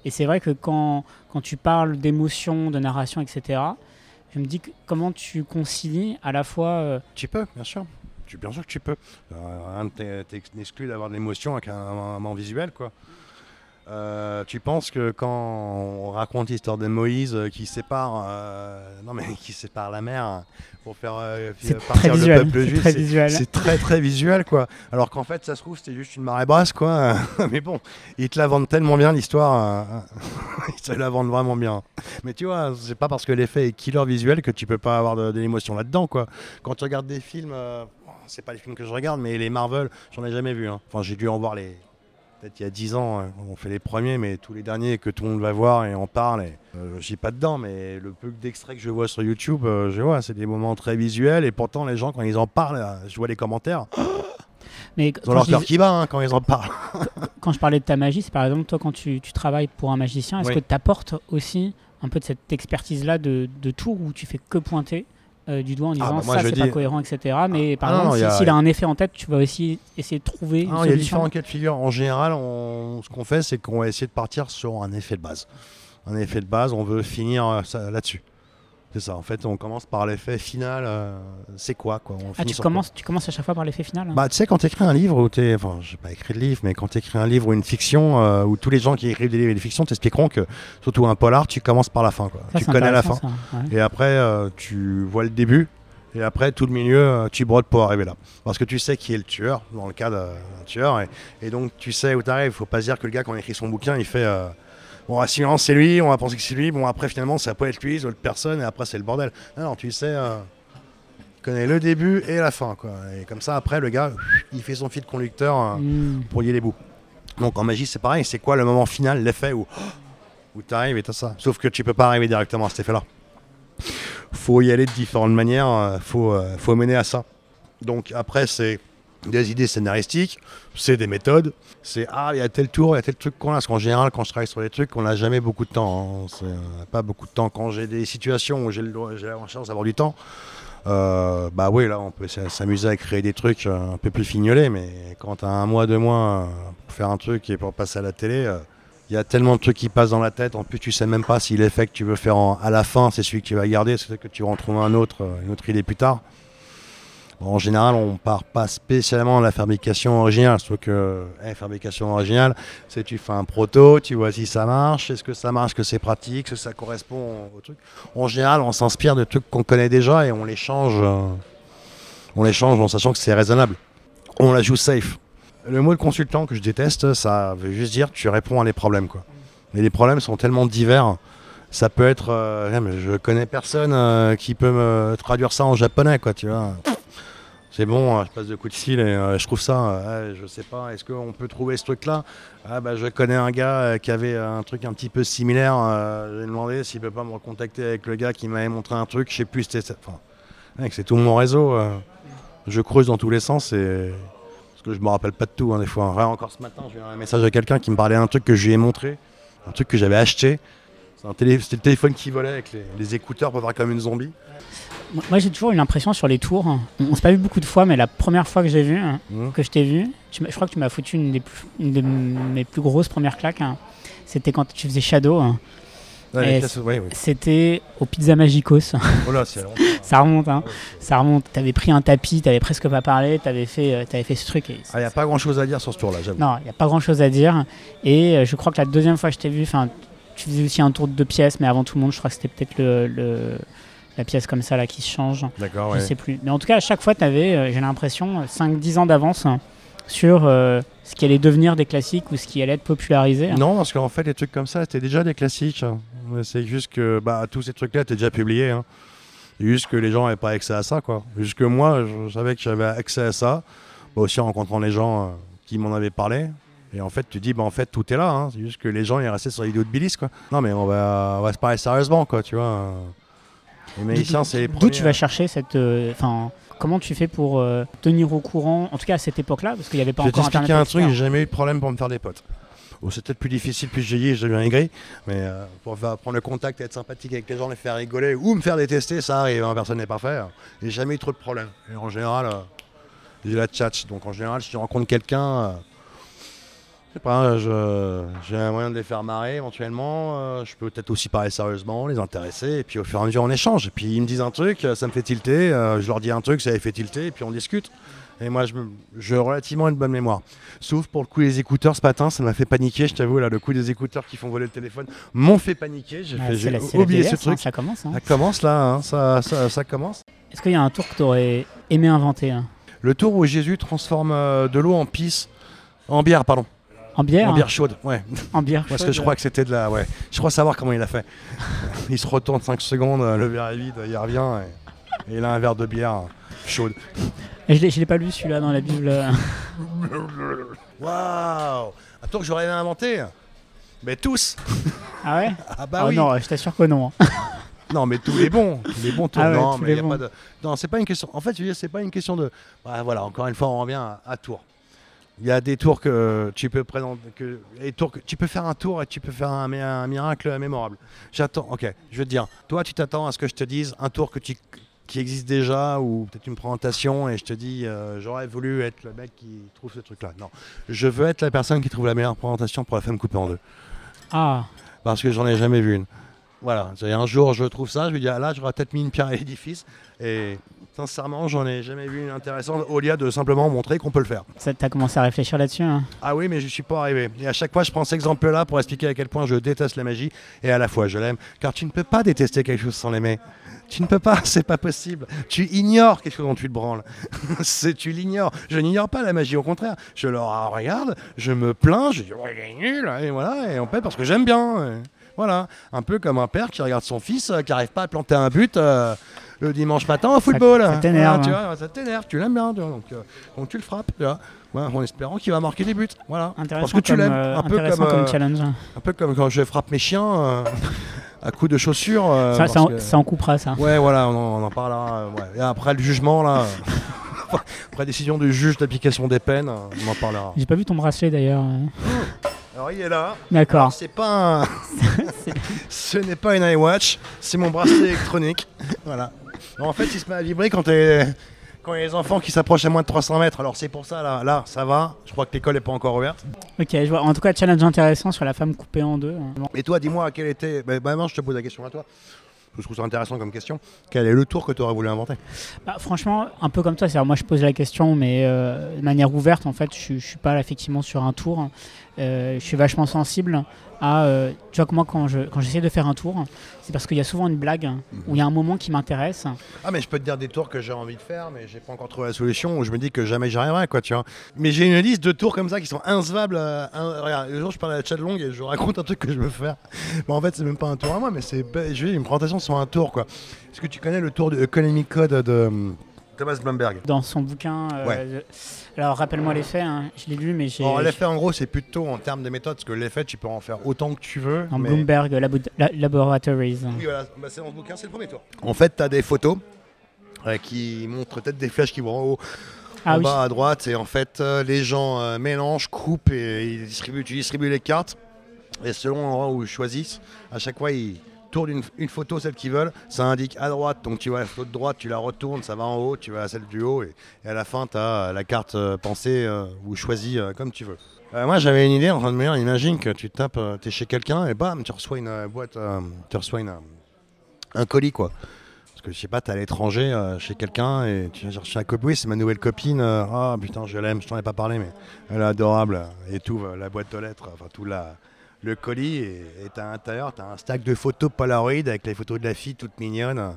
Et c'est vrai que quand quand tu parles d'émotion, de narration, etc. Je me dis que comment tu concilies à la fois euh, Tu peux, bien sûr. Tu, bien sûr que tu peux. Euh, rien ne t'est- t'ex- n'exclut d'avoir de l'émotion avec un, un moment visuel, quoi. Euh, tu penses que quand on raconte l'histoire de Moïse euh, qui sépare, euh, non mais qui sépare la mer hein, pour faire partir le peuple juif, c'est- très très visuel quoi. Alors qu'en fait ça se trouve c'était juste une marée basse quoi. mais bon, ils te la vendent tellement bien l'histoire, euh, ils te la vendent vraiment bien. Mais tu vois, c'est pas parce que l'effet est killer visuel que tu peux pas avoir de, de l'émotion là-dedans quoi. Quand tu regardes des films, c'est pas les films que je regarde, mais les Marvel, j'en ai jamais vu. hein. Enfin j'ai dû en voir les peut-être il y a 10 ans, hein, on fait les premiers, mais tous les derniers que tout le monde va voir et en parle. Et, euh, je suis pas dedans, mais le peu d'extraits que je vois sur YouTube, euh, je vois, c'est des moments très visuels. Et pourtant, les gens, quand ils en parlent, euh, je vois les commentaires. Mais Ils ont leur cœur dis- qui bat hein, quand ils en parlent. quand je parlais de ta magie, c'est par exemple toi quand tu, tu travailles pour un magicien, est-ce Oui. que tu apportes aussi un peu de cette expertise-là de, de tour où tu fais que pointer? Euh, du doigt en disant bah, moi, ça c'est dis- pas cohérent, etc. Mais par Ah exemple, non, si- a- s'il a un effet en tête, tu vas aussi essayer de trouver une Ah, il y a différents cas de figure. En général, on- ce qu'on fait, c'est qu'on va essayer de partir sur un effet de base. Un effet de base, on veut finir euh, ça- là-dessus. C'est ça. En fait, on commence par l'effet final. euh, c'est quoi, quoi on Ah, tu quoi commences, tu commences à chaque fois par l'effet final hein Bah, tu sais, quand tu écris un livre, ou t'es, enfin, j'ai pas écrit de livre, mais quand tu écris un livre ou une fiction, euh, où tous les gens qui écrivent des livres et des fictions t'expliqueront que, surtout un polar, tu commences par la fin. Quoi. Ça, tu connais la fin. intéressant, ça, ouais. Et après, euh, tu vois le début. Et après, tout le milieu, tu brodes pour arriver là. Parce que tu sais qui est le tueur, dans le cas d'un tueur. Et, et donc, tu sais où tu arrives. Il faut pas dire que le gars, quand il écrit son bouquin, il fait Bon, silence, c'est lui, on va penser que c'est lui. Bon, après, finalement, ça peut être lui, c'est autre personne. Et après, c'est le bordel. Non, tu sais, euh, tu connais le début et la fin. Quoi. Et comme ça, après, le gars, il fait son fil conducteur euh, Hmm. pour lier les bouts. Donc, en magie, c'est pareil. C'est quoi le moment final, l'effet où, où tu arrives et t'as ça? Sauf que tu peux pas arriver directement à cet effet-là faut y aller de différentes manières, euh, faut, euh, faut mener à ça. Donc après, c'est des idées scénaristiques, c'est des méthodes, c'est ah, il y a tel tour, il y a tel truc qu'on a. Parce qu'en général, quand je travaille sur des trucs, on n'a jamais beaucoup de temps. hein. C'est, euh, pas beaucoup de temps. Quand j'ai des situations où j'ai, la chance d'avoir du temps, euh, bah oui, là, on peut s'amuser à créer des trucs euh, un peu plus fignolés, mais quand tu as un mois, deux mois pour faire un truc et pour passer à la télé, il y a tellement de trucs qui passent dans la tête. En plus, tu sais même pas si l'effet que tu veux faire à la fin, c'est celui que tu vas garder, c'est que tu vas en trouver un autre, une autre idée plus tard? En général, on part pas spécialement à la fabrication originale. Sauf que eh, fabrication originale, c'est tu fais un proto, tu vois si ça marche, est-ce que ça marche, que c'est pratique, que ça correspond au truc. En général, on s'inspire de trucs qu'on connaît déjà et on les change. euh, on les change en sachant que c'est raisonnable. On la joue safe. Le mot de consultant que je déteste, ça veut juste dire tu réponds à des problèmes. Quoi. Mais les problèmes sont tellement divers. Ça peut être. euh, je connais personne euh, qui peut me traduire ça en japonais, quoi, tu vois. C'est bon, euh, je passe de coups de fil et euh, je trouve ça, euh, je sais pas, est-ce qu'on peut trouver ce truc-là? Ah bah je connais un gars euh, qui avait un truc un petit peu similaire, j'ai demandé s'il peut pas me recontacter avec le gars qui m'avait montré un truc, je sais plus, c'était. Enfin, c'est tout mon réseau, je creuse dans tous les sens et... Parce que je me rappelle pas de tout, hein, des fois. Encore ce matin, j'ai eu un message à quelqu'un qui me parlait d'un truc que je lui ai montré, un truc que j'avais acheté. C'était le téléphone qui volait avec les, les écouteurs pour faire comme une zombie. Moi, j'ai toujours eu l'impression sur les tours, on, on s'est pas vu beaucoup de fois, mais la première fois que j'ai vu, hein, que je t'ai vu, tu m'as- je crois que tu m'as foutu une, des plus- une de mes plus grosses premières claques. hein. C'était quand tu faisais Shadow. hein. Les ouais, ouais. C'était au Pizza Magicos. Oh là, c'est long. ça remonte, hein. Ça remonte. T'avais pris un tapis, t'avais presque pas parlé, t'avais fait, euh, t'avais fait ce truc. et Il n'y a pas grand chose à dire sur ce tour-là, j'avoue. Non, il n'y a pas grand chose à dire. Et euh, je crois que la deuxième fois que je t'ai vu, enfin, tu faisais aussi un tour de deux pièces, mais avant tout le monde, je crois que c'était peut-être le, le- la pièce comme ça là qui se change. D'accord, Je ouais. sais plus. Mais en tout cas, à chaque fois, tu avais, j'ai l'impression, 5-10 ans d'avance sur euh, ce qui allait devenir des classiques ou ce qui allait être popularisé. Non, parce qu'en fait, les trucs comme ça, c'était déjà des classiques. hein. C'est juste que bah, tous ces trucs-là étaient déjà publiés. hein. Juste que les gens n'avaient pas accès à ça. Quoi. Juste que moi, je savais que j'avais accès à ça. Bah, aussi en rencontrant les gens euh, qui m'en avaient parlé. Et en fait, tu dis, bah, en fait, tout est là. hein. C'est juste que les gens, ils restaient sur les vidéos de Billis. Quoi. Non, mais on va, on va se parler sérieusement. Quoi, tu vois. Les magiciens, c'est les D'où tu vas chercher cette. euh, Enfin, comment tu fais pour euh, tenir au courant, en tout cas à cette époque-là, parce qu'il n'y avait pas Je encore t'expliquer Internet. un truc, j'ai jamais eu de problème pour me faire des potes. Bon, c'est peut-être plus difficile, plus je vieillis, je deviens aigri, mais euh, pour prendre le contact, être sympathique avec les gens, les faire rigoler ou me faire détester, ça arrive, hein, personne n'est parfait. hein. J'ai jamais eu trop de problèmes. Et en général, j'ai la tchatch, donc en général, si je rencontre quelqu'un, je sais pas, j'ai un moyen de les faire marrer éventuellement, euh, je peux peut-être aussi parler sérieusement, les intéresser, et puis au fur et à mesure on échange. Et puis ils me disent un truc, ça me fait tilter, euh, je leur dis un truc, ça les fait tilter, et puis on discute. Et moi, je, j'ai relativement une bonne mémoire. Sauf pour le coup des écouteurs ce matin, ça m'a fait paniquer, je t'avoue, là, le coup des écouteurs qui font voler le téléphone m'ont fait paniquer. J'ai, fait- la- la oublié ce hein, truc. ça commence. hein. Ça commence là, hein, ça, ça, ça commence. Est-ce qu'il y a un tour que tu aurais aimé inventer hein? Le tour où Jésus transforme euh, de l'eau en pisse, en bière, pardon, En bière en hein bière chaude, ouais. En bière Parce que je crois que c'était de la, ouais. Je crois savoir comment il a fait. il se retourne 5 secondes, euh, le verre est vide, il revient et, et il a un verre de bière euh, chaude. Et Je l'ai, je l'ai pas lu celui-là dans la Bible. Waouh Attends, tour que j'aurais inventé Mais tous Ah ouais? Ah bah Ah oui non, je t'assure que non. hein. Non, mais tous les bons, tous les bons tours. Ah ouais, non, tous mais a bons. pas de. Non, c'est pas une question. En fait, je veux dire, c'est pas une question de. Bah, voilà, encore une fois, on revient à, à Tours. Il y a des tours que tu peux présenter, que les tours que tu peux faire un tour et tu peux faire un, mi- un miracle mémorable. J'attends. Ok, je veux te dire. Toi, tu t'attends à ce que je te dise un tour que tu qui existe déjà ou peut-être une présentation et je te dis euh, j'aurais voulu être le mec qui trouve ce truc-là. Non, je veux être la personne qui trouve la meilleure présentation pour la femme coupée en deux Ah, parce que j'en ai jamais vu une. Voilà, un jour je trouve ça, je me dis ah, là j'aurais peut-être mis une pierre à l'édifice et sincèrement j'en ai jamais vu une intéressante au lieu de simplement montrer qu'on peut le faire. ça t'as commencé à réfléchir là-dessus hein? Ah oui mais je suis pas arrivé. Et à chaque fois je prends cet exemple-là pour expliquer à quel point je déteste la magie et à la fois je l'aime car tu ne peux pas détester quelque chose sans l'aimer. Tu ne peux pas, c'est pas possible. Tu ignores quelque chose dont tu te branles. c'est, tu l'ignores. Je n'ignore pas la magie, au contraire. Je le regarde, je me plains, je dis oh, il est nul, et voilà, et on paie parce que j'aime bien. et voilà, un peu comme un père qui regarde son fils euh, qui n'arrive pas à planter un but euh, le dimanche matin au football. ça t'énerve, Voilà, hein. vois, ça t'énerve, tu l'aimes bien, tu vois, donc, euh, donc tu le frappes, tu vois. En espérant qu'il va marquer des buts. Voilà. Parce que tu l'aimes. euh, un, peu comme, comme euh, challenge. un peu comme quand je frappe mes chiens à coups de chaussures. euh, ça, en- que- ça en coupera ça. Ouais, voilà, on en, on en parlera. ouais. Et après le jugement, là, après décision du juge d'application des peines, on en parlera. J'ai pas vu ton bracelet d'ailleurs. euh. Alors il est là. D'accord. C'est pas un... Ce n'est pas une iWatch, c'est mon bracelet électronique. Voilà. Non, en fait, il se met à vibrer quand, il y a les enfants qui s'approchent à moins de 300 mètres. Alors c'est pour ça, là, là, ça va. Je crois que l'école n'est pas encore ouverte. Ok, je vois. En tout cas, challenge intéressant sur la femme coupée en deux. hein. Et toi, dis-moi, quel était... Bah, bah, non, je te pose la question à toi. Je trouve ça intéressant comme question. Quel est le tour que tu aurais voulu inventer? Bah, franchement, un peu comme toi, c'est-à-dire moi je pose la question, mais euh, de manière ouverte, en fait, je, je suis pas là, effectivement sur un tour. Euh, je suis vachement sensible à. euh, tu vois que moi, quand je quand j'essaie de faire un tour, c'est parce qu'il y a souvent une blague où il y a un moment qui m'intéresse. Ah mais je peux te dire des tours que j'ai envie de faire mais j'ai pas encore trouvé la solution où je me dis que jamais j'y arriverai quoi tu vois. Mais j'ai une liste de tours comme ça qui sont incevables. euh, un- regarde, le jour je parle à la chat longue et je raconte un truc que je veux faire. Mais en fait c'est même pas un tour à moi mais c'est je vais une présentation sur un tour quoi. Est-ce que tu connais le tour de Economic Code de Thomas Blumberg Dans son bouquin. euh, Ouais. Alors rappelle-moi les faits, hein, je l'ai lu, mais j'ai. Bon, l'effet en gros c'est plutôt en termes de méthode parce que l'effet tu peux en faire autant que tu veux. Mais- Bloomberg Labo- La- Laboratories. Oui, voilà, Bah, c'est dans ce bouquin, c'est le premier tour. En fait, tu as des photos euh, qui montrent peut-être des flèches qui vont en haut, Ah en oui. bas à droite. Et en fait, euh, les gens mélangent, coupent et ils distribuent, tu distribues les cartes. Et selon l'endroit où ils choisissent, à chaque fois, ils tournent une, photo, celle qu'ils veulent. Ça indique à droite, donc tu vois la photo de droite, tu la retournes, ça va en haut, tu vas à celle du haut. Et, à la fin, tu as la carte euh, pensée euh, ou choisie euh, comme tu veux. Euh, moi, j'avais une idée en train de me dire imagine que tu tapes, tu es chez quelqu'un et bam, tu reçois une euh, boîte, euh, tu reçois une, euh, un colis quoi. Parce que je sais pas, t'es à l'étranger euh, chez quelqu'un et tu vas chercher un oui, c'est ma nouvelle copine. euh, Ah putain, je l'aime, je t'en ai pas parlé, mais elle est adorable. Et tout, euh, la boîte aux lettres, enfin tout la, le colis. T'as à l'intérieur, t'as un stack de photos Polaroid avec les photos de la fille toute mignonne euh,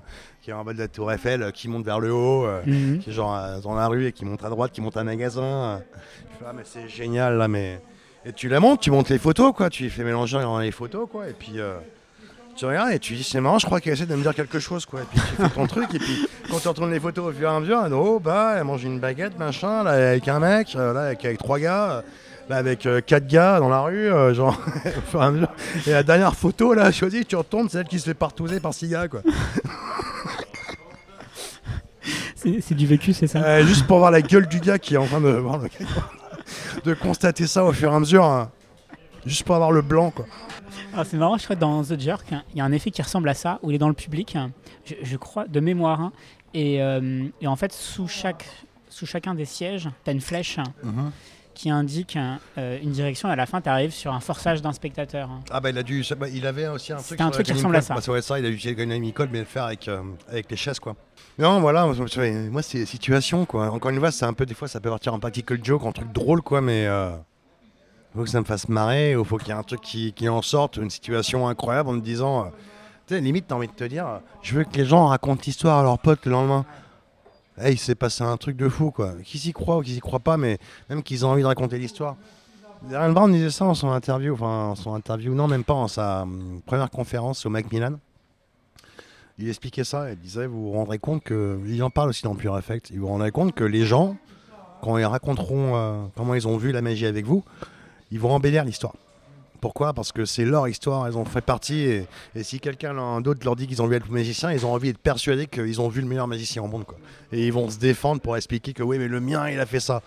qui est en bas de la tour Eiffel, euh, qui monte vers le haut, euh, Mhm. qui est genre dans la rue et qui monte à droite, qui monte un magasin. Je fais, ah mais c'est génial là, mais. Et tu la montes, tu montes les photos quoi, tu fais mélanger dans les photos quoi, et puis. euh, tu regardes et tu dis c'est marrant, je crois qu'elle essaie de me dire quelque chose quoi. Et puis tu fais ton truc et puis quand tu retournes les photos au fur et à mesure, elle dit, oh bah elle mange une baguette machin là avec un mec, là avec, avec trois gars, là avec euh, quatre gars dans la rue, euh, genre et la dernière photo là choisie, tu retournes, c'est elle qui se fait partouzer par six gars quoi. C'est du vécu, c'est ça Euh, juste pour voir la gueule du gars qui est en train de, de constater ça au fur et à mesure. hein. Juste pour avoir le blanc quoi. Ah, c'est marrant, je crois que dans The Jerk, hein, il y a un effet qui ressemble à ça, où il est dans le public, hein, je, je crois, de mémoire. et, euh, et en fait, sous, chaque, sous chacun des sièges, tu as une flèche qui indique euh, une direction, et à la fin, tu arrives sur un forçage d'un spectateur. hein. Ah bah il a dû, bah, il avait aussi un truc. C'était un truc qui ressemble à ça. Bah, ça il a utilisé Code, mais le faire avec, euh, avec les chaises quoi. Non voilà, moi, c'est les situations quoi. Encore une fois, c'est un peu des fois ça peut partir en practical joke, en truc drôle quoi, mais euh, faut que ça me fasse marrer, ou faut qu'il y ait un truc qui, qui en sorte, une situation incroyable en me disant, euh, tu sais limite t'as envie de te dire, je veux que les gens racontent l'histoire à leurs potes le lendemain. Hey, il s'est passé un truc de fou quoi. Qui s'y croit ou qui s'y croit pas, mais même qu'ils ont envie de raconter l'histoire. Darren Brown disait ça en son interview, enfin en son interview, non même pas en sa hum, première conférence au Macmillan. Il expliquait ça, il disait vous vous rendrez compte que, il en parle aussi dans Pure Effect, il vous rendrez compte que les gens, quand ils raconteront euh, comment ils ont vu la magie avec vous, ils vont embellir l'histoire. Pourquoi? Parce que c'est leur histoire, elles ont fait partie. Et, si quelqu'un d'autre leur dit qu'ils ont vu être magicien, ils ont envie d'être persuadés qu'ils ont vu le meilleur magicien au monde. Quoi. Et ils vont se défendre pour expliquer que oui, mais le mien, il a fait ça.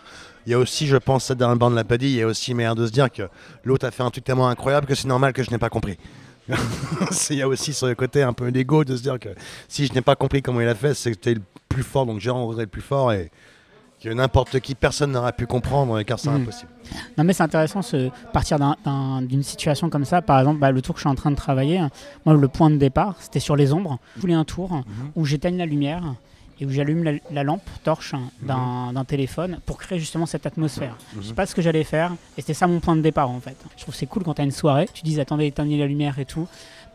Il y a aussi, je pense, cette dernière bande l'a pas il y a aussi manière de se dire que l'autre a fait un truc tellement incroyable que c'est normal que je n'ai pas compris. il y a aussi ce côté un peu d'ego de se dire que si je n'ai pas compris comment il a fait, c'est que c'était le plus fort, donc j'ai rencontré le plus fort et que n'importe qui, personne n'aura pu comprendre, car c'est Mhm. impossible. Non mais c'est intéressant de partir d'un- d'un- d'une situation comme ça. Par exemple, bah, le tour que je suis en train de travailler, moi le point de départ, c'était sur les ombres. Je voulais un tour Mhm. où j'éteigne la lumière et où j'allume la, la lampe torche Mhm. d'un téléphone pour créer justement cette atmosphère. Je sais Mhm. pas ce que j'allais faire et c'était ça mon point de départ en fait. Je trouve c'est cool quand tu as une soirée, tu dis attendez éteignez la lumière et tout.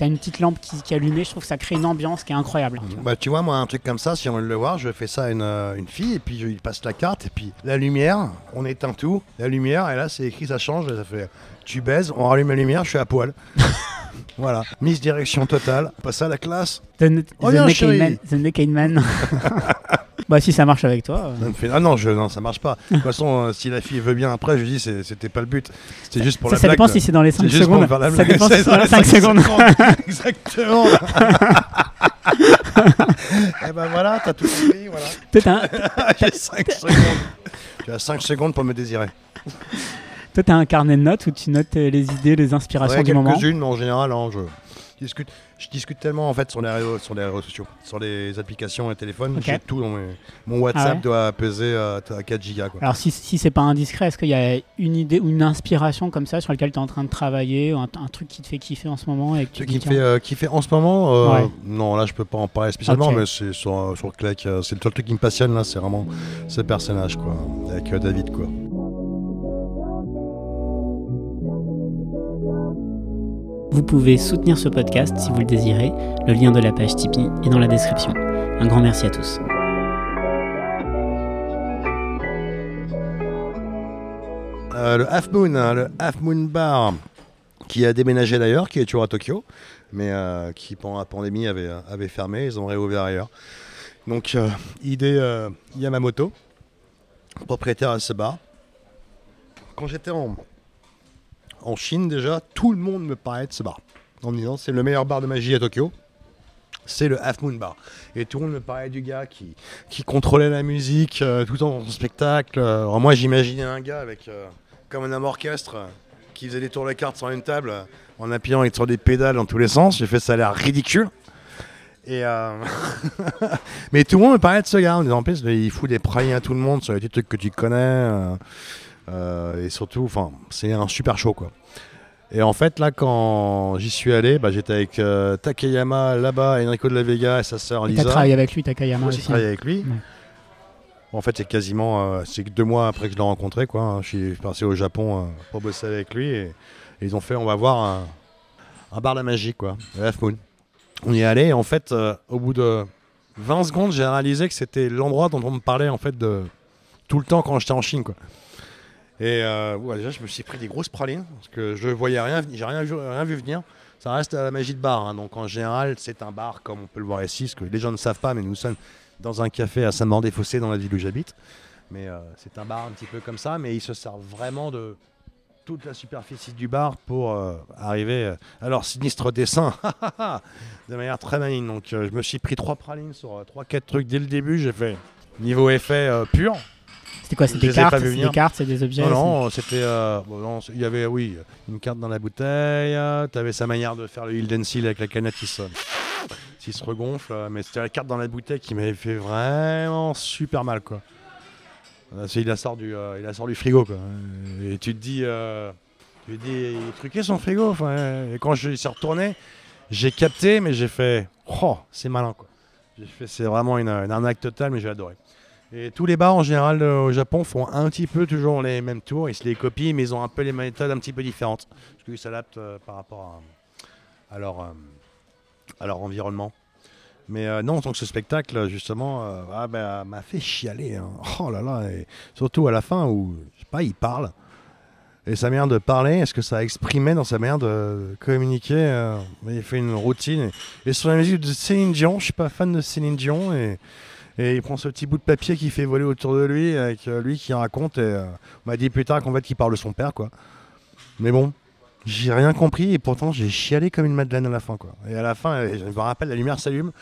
Tu as une petite lampe qui, qui est allumée, je trouve que ça crée une ambiance qui est incroyable. tu vois. Bah, tu vois, moi, un truc comme ça, si on veut le voir, je fais ça à une, euh, une fille, et puis je lui passe la carte, et puis la lumière, on éteint tout, la lumière, et là, c'est écrit, ça change, et ça fait tu baises, on rallume la lumière, je suis à poil. voilà, mise direction totale, passe à la classe. The, the Oh, Naked chérie. Man. The Naked Man. bah si ça marche avec toi. euh. Fait, ah non, je, non, ça marche pas. De toute façon, euh, si la fille veut bien après, je lui dis, c'était pas le but, c'était juste pour ça la ça blague. dépend si c'est dans les C'est 5 juste pour secondes. Ça blague. dépend si C'est dans les les 5 cinq secondes. Exactement. et ben voilà, t'as tout compris, voilà. J'ai 5 secondes. Tu as 5 secondes pour me désirer. toi, t'as un carnet de notes où tu notes euh, les idées, les inspirations Ouais, du moment. quelques-unes, mais en général, non, je discute, je discute tellement en fait sur les réseaux, sur les réseaux sociaux, sur les applications et téléphones. J'ai tout dans mes- Mon WhatsApp Ah ouais doit peser à 4 gigas. Quoi. Alors si, si c'est pas indiscret, est-ce qu'il y a une idée ou une inspiration comme ça sur laquelle tu es en train de travailler, ou un, un truc qui te fait kiffer en ce moment et que Ce tu qui me fait euh, kiffer en ce moment, euh, Ouais. non, là je peux pas en parler spécialement, mais c'est sur, sur Clec, euh, c'est le seul truc qui me passionne là, c'est vraiment ce personnage quoi, avec euh, David quoi. Vous pouvez soutenir ce podcast si vous le désirez. Le lien de la page Tipeee est dans la description. Un grand merci à tous. Euh, le Half Moon, hein, le Half Moon Bar, qui a déménagé d'ailleurs, qui est toujours à Tokyo, mais euh, qui pendant la pandémie avait, euh, avait fermé, ils ont réouvert ailleurs. Donc, idée Yamamoto, propriétaire de ce bar. Quand j'étais en, en Chine déjà, tout le monde me parlait de ce bar, en me disant c'est le meilleur bar de magie à Tokyo. C'est le Half Moon Bar. Et tout le monde me parlait du gars qui, qui contrôlait la musique euh, tout son spectacle. Moi j'imaginais un gars avec euh, comme un homme orchestre euh, qui faisait des tours de cartes sur une table en appuyant sur des pédales dans tous les sens. J'ai fait ça a l'air ridicule. Mais tout le monde me parlait de ce gars en disant en plus il fout des pralines à tout le monde sur les trucs que tu connais. Euh, et surtout, enfin, c'est un super show quoi. Et en fait, là, quand j'y suis allé, bah, j'étais avec euh, Takayama là-bas, Enrico de la Vega et sa sœur Tu Lisa. as travaillé avec lui, Takayama Moi aussi, travaillé avec lui. Ouais. En fait, c'est quasiment euh, c'est deux mois après que je l'ai rencontré. Quoi. hein. Je suis passé au Japon euh, pour bosser avec lui. Et, et ils ont fait on va voir un, un bar de la magie, quoi, le Half Moon. On y est allé. Et en fait, au bout de 20 secondes, j'ai réalisé que c'était l'endroit dont on me parlait en fait, de tout le temps quand j'étais en Chine. Quoi. Et euh, déjà, je me suis pris des grosses pralines parce que je voyais rien, j'ai rien rien vu venir. Ça reste à la magie de bar. hein. Donc en général, c'est un bar comme on peut le voir ici, ce que les gens ne savent pas, mais nous sommes dans un café à Saint-Maur-des-Fossés, dans la ville où j'habite. Mais euh, c'est un bar un petit peu comme ça, mais ils se servent vraiment de toute la superficie du bar pour euh, arriver à leur sinistre dessin de manière très maligne. Donc euh, je me suis pris trois pralines sur trois quatre trucs dès le début. J'ai fait niveau effet pur. C'était quoi les des cartes des cartes, c'est des objets Non, non, c'était. euh, bon, il y avait, oui, une carte dans la bouteille. tu avais sa manière de faire le Hilden Seal avec la canette qui se, qui se regonfle. euh, mais c'était la carte dans la bouteille qui m'avait fait vraiment super mal, quoi. Euh, il, la sort du, euh, il la sort du frigo, quoi. Et tu te dis. tu te dis, il truqué son frigo. enfin, Et quand je suis retourné, j'ai capté, mais j'ai fait. Oh, c'est malin, quoi. J'ai fait, c'est vraiment une, une arnaque totale, mais j'ai adoré. Et tous les bars en général euh, au Japon font un petit peu toujours les mêmes tours, ils se les copient, mais ils ont un peu les méthodes un petit peu différentes. Parce qu'ils s'adaptent euh, par rapport à, leur, euh, à leur environnement. Mais euh, non, que ce spectacle, justement, ah, bah, m'a fait chialer. hein. Oh là là, et surtout à la fin où, je sais pas, il parle. Et sa manière de parler, est-ce que ça exprimait dans sa manière de communiquer Il fait une routine. Et, et sur la musique de Céline Dion, je suis pas fan de Céline Dion. Et, et il prend ce petit bout de papier qui fait voler autour de lui, avec euh, lui qui raconte. Et euh, on m'a dit plus tard qu'en fait, il parle de son père, quoi. Mais bon, j'ai rien compris et pourtant j'ai chialé comme une madeleine à la fin. Quoi. Et à la fin, je me rappelle, la lumière s'allume.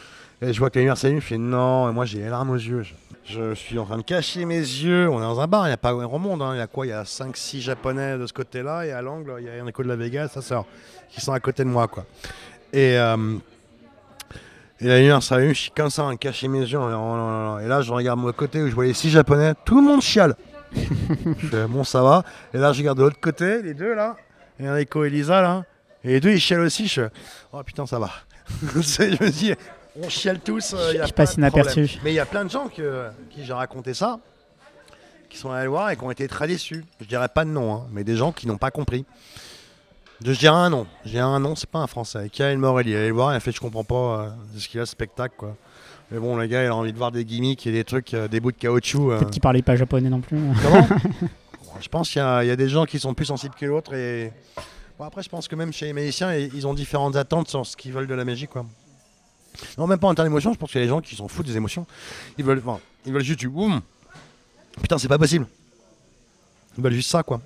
Et je vois que la lumière s'allume, je fais non, et moi j'ai les larmes aux yeux. Je, suis en train de cacher mes yeux. On est dans un bar, il n'y a pas grand monde. Hein. Il y a quoi? Il y a 5-6 japonais de ce côté-là, et à l'angle, il y a un écho de la Vega, ça sort, qui sont à côté de moi. quoi. Et, euh, et la lumière s'allume, je suis comme ça, en mes yeux. Et là, je regarde mon côté où je vois les 6 japonais, tout le monde chiale. je fais bon, ça va. Et là, je regarde de l'autre côté, les deux là, et Enrico et Lisa là. Et les deux, ils chialent aussi. Je fais oh putain, ça va. je me dis, on chiale tous. Euh, je passe inaperçu. Mais il y a plein de gens qui j'ai raconté ça, qui sont allés voir et qui ont été très déçus. Je dirais pas de nom, hein, mais des gens qui n'ont pas compris. Je dirais un nom. J'ai un nom, c'est pas un français. Kael Morelli. Allez le voir, il a fait Je comprends pas euh, ce qu'il a ce spectacle. quoi. Mais bon, le gars, il a envie de voir des gimmicks et des trucs, euh, des bouts de caoutchouc. Peut-être qu'il parlait pas japonais non plus. Comment? Je pense qu'il y, a des gens qui sont plus sensibles que l'autre. Et bon, après, je pense que même chez les magiciens, ils ont différentes attentes sur ce qu'ils veulent de la magie. quoi. Non, même pas en termes d'émotion, je pense qu'il y a des gens qui s'en foutent des émotions. Ils veulent, enfin, ils veulent juste du boum. Putain, c'est pas possible. Ils veulent juste ça, quoi.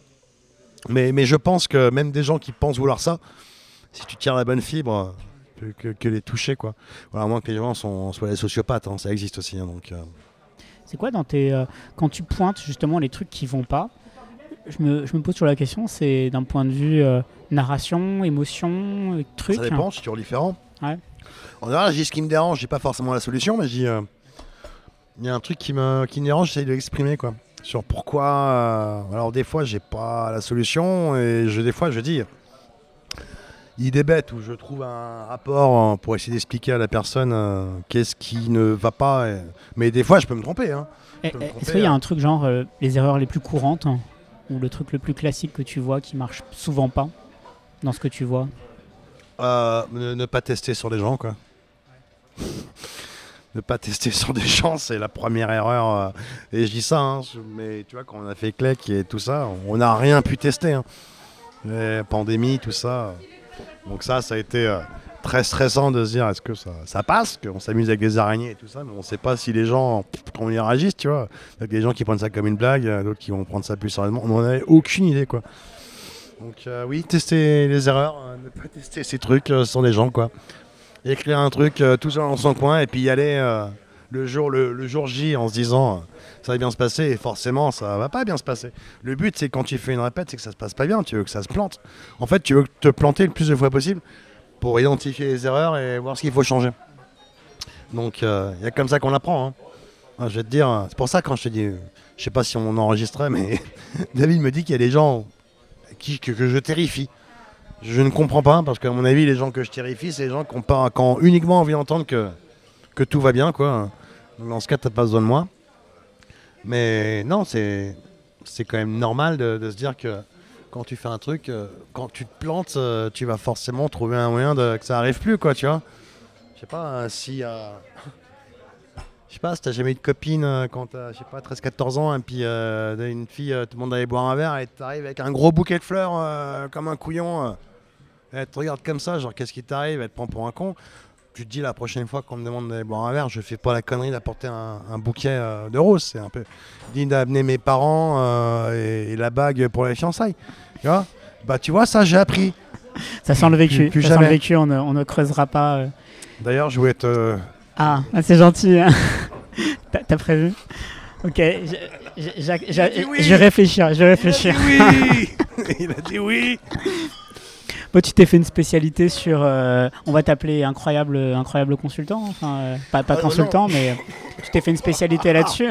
Mais, mais je pense que même des gens qui pensent vouloir ça, si tu tires la bonne fibre, que, que, les toucher, quoi. Voilà, à moins que les gens sont, soient des sociopathes, hein, ça existe aussi. Hein, donc. Euh. C'est quoi dans tes. Euh, quand tu pointes justement les trucs qui vont pas, je me, je me pose sur la question, c'est d'un point de vue euh, narration, émotion, truc. Ça dépend, c'est toujours différent. Ouais. En général, je dis ce qui me dérange, j'ai pas forcément la solution, mais je dis. Il y a un truc qui me, qui me dérange, j'essaie de l'exprimer, quoi sur pourquoi. Euh, alors des fois j'ai pas la solution et je, des fois je dis idée bête où je trouve un rapport pour essayer d'expliquer à la personne euh, qu'est-ce qui ne va pas. mais des fois je peux me tromper. Hein. Est-ce qu'il y a hein. un truc genre euh, les erreurs les plus courantes hein, ou le truc le plus classique que tu vois qui marche souvent pas dans ce que tu vois? Ne, ne, pas tester sur les gens quoi ne pas tester sur des gens, c'est la première erreur. Euh, et je dis ça, hein, mais tu vois, quand on a fait Clec et tout ça, on n'a rien pu tester. Hein. pandémie, tout ça. Donc ça, ça a été euh, très stressant de se dire, est-ce que ça, passe Qu'on s'amuse avec des araignées et tout ça, mais on ne sait pas si les gens, comment ils réagissent, tu vois. Il y a des gens qui prennent ça comme une blague, d'autres qui vont prendre ça plus sérieusement. On n'en avait aucune idée, quoi. Donc euh, oui, tester les erreurs, ne pas tester ces trucs sur les gens, quoi écrire un truc euh, tout seul dans son coin et puis y aller euh, le, jour, le, jour J en se disant euh, ça va bien se passer et forcément ça va pas bien se passer. Le but c'est quand tu fais une répète c'est que ça se passe pas bien, tu veux que ça se plante. En fait tu veux te planter le plus de fois possible pour identifier les erreurs et voir ce qu'il faut changer. Donc il y a comme ça qu'on apprend. Hein. Je vais te dire, c'est pour ça quand je te dis, je sais pas si on enregistrait mais David me dit qu'il y a des gens qui, que je terrifie. Je ne comprends pas, parce qu'à mon avis, les gens que je terrifie, c'est les gens qui ont, uniquement envie d'entendre que, que tout va bien. Quoi. dans ce cas, tu n'as pas besoin de moi. Mais non, c'est, c'est quand même normal de, se dire que quand tu fais un truc, euh, quand tu te plantes, euh, tu vas forcément trouver un moyen de, que ça arrive plus, quoi, tu vois. Je sais pas, euh, si... Je sais pas, si t'as jamais eu de copine quand t'as, je sais pas, 13-14 ans, et puis une fille te demande d'aller boire un verre, et t'arrives avec un gros bouquet de fleurs comme un couillon elle te regarde comme ça, genre qu'est-ce qui t'arrive, elle te prend pour un con. Tu te dis la prochaine fois qu'on me demande d'aller boire un verre, je fais pas la connerie d'apporter un, bouquet euh, de roses. C'est un peu digne d'amener mes parents euh, et, la bague pour les fiançailles. Tu vois? Bah tu vois, ça j'ai appris. Ça sent le vécu. Plus, ça sent le vécu, on ne, creusera pas. Euh. D'ailleurs, je voulais te. Ah, ah c'est gentil. Hein. T'as prévu? Ok, je, je, réfléchir, je réfléchir. Il a dit oui Il a dit oui tu t'es fait une spécialité sur. Euh, on va t'appeler incroyable, incroyable consultant. Enfin, euh, pas, pas ah, consultant, mais tu t'es fait une spécialité là-dessus.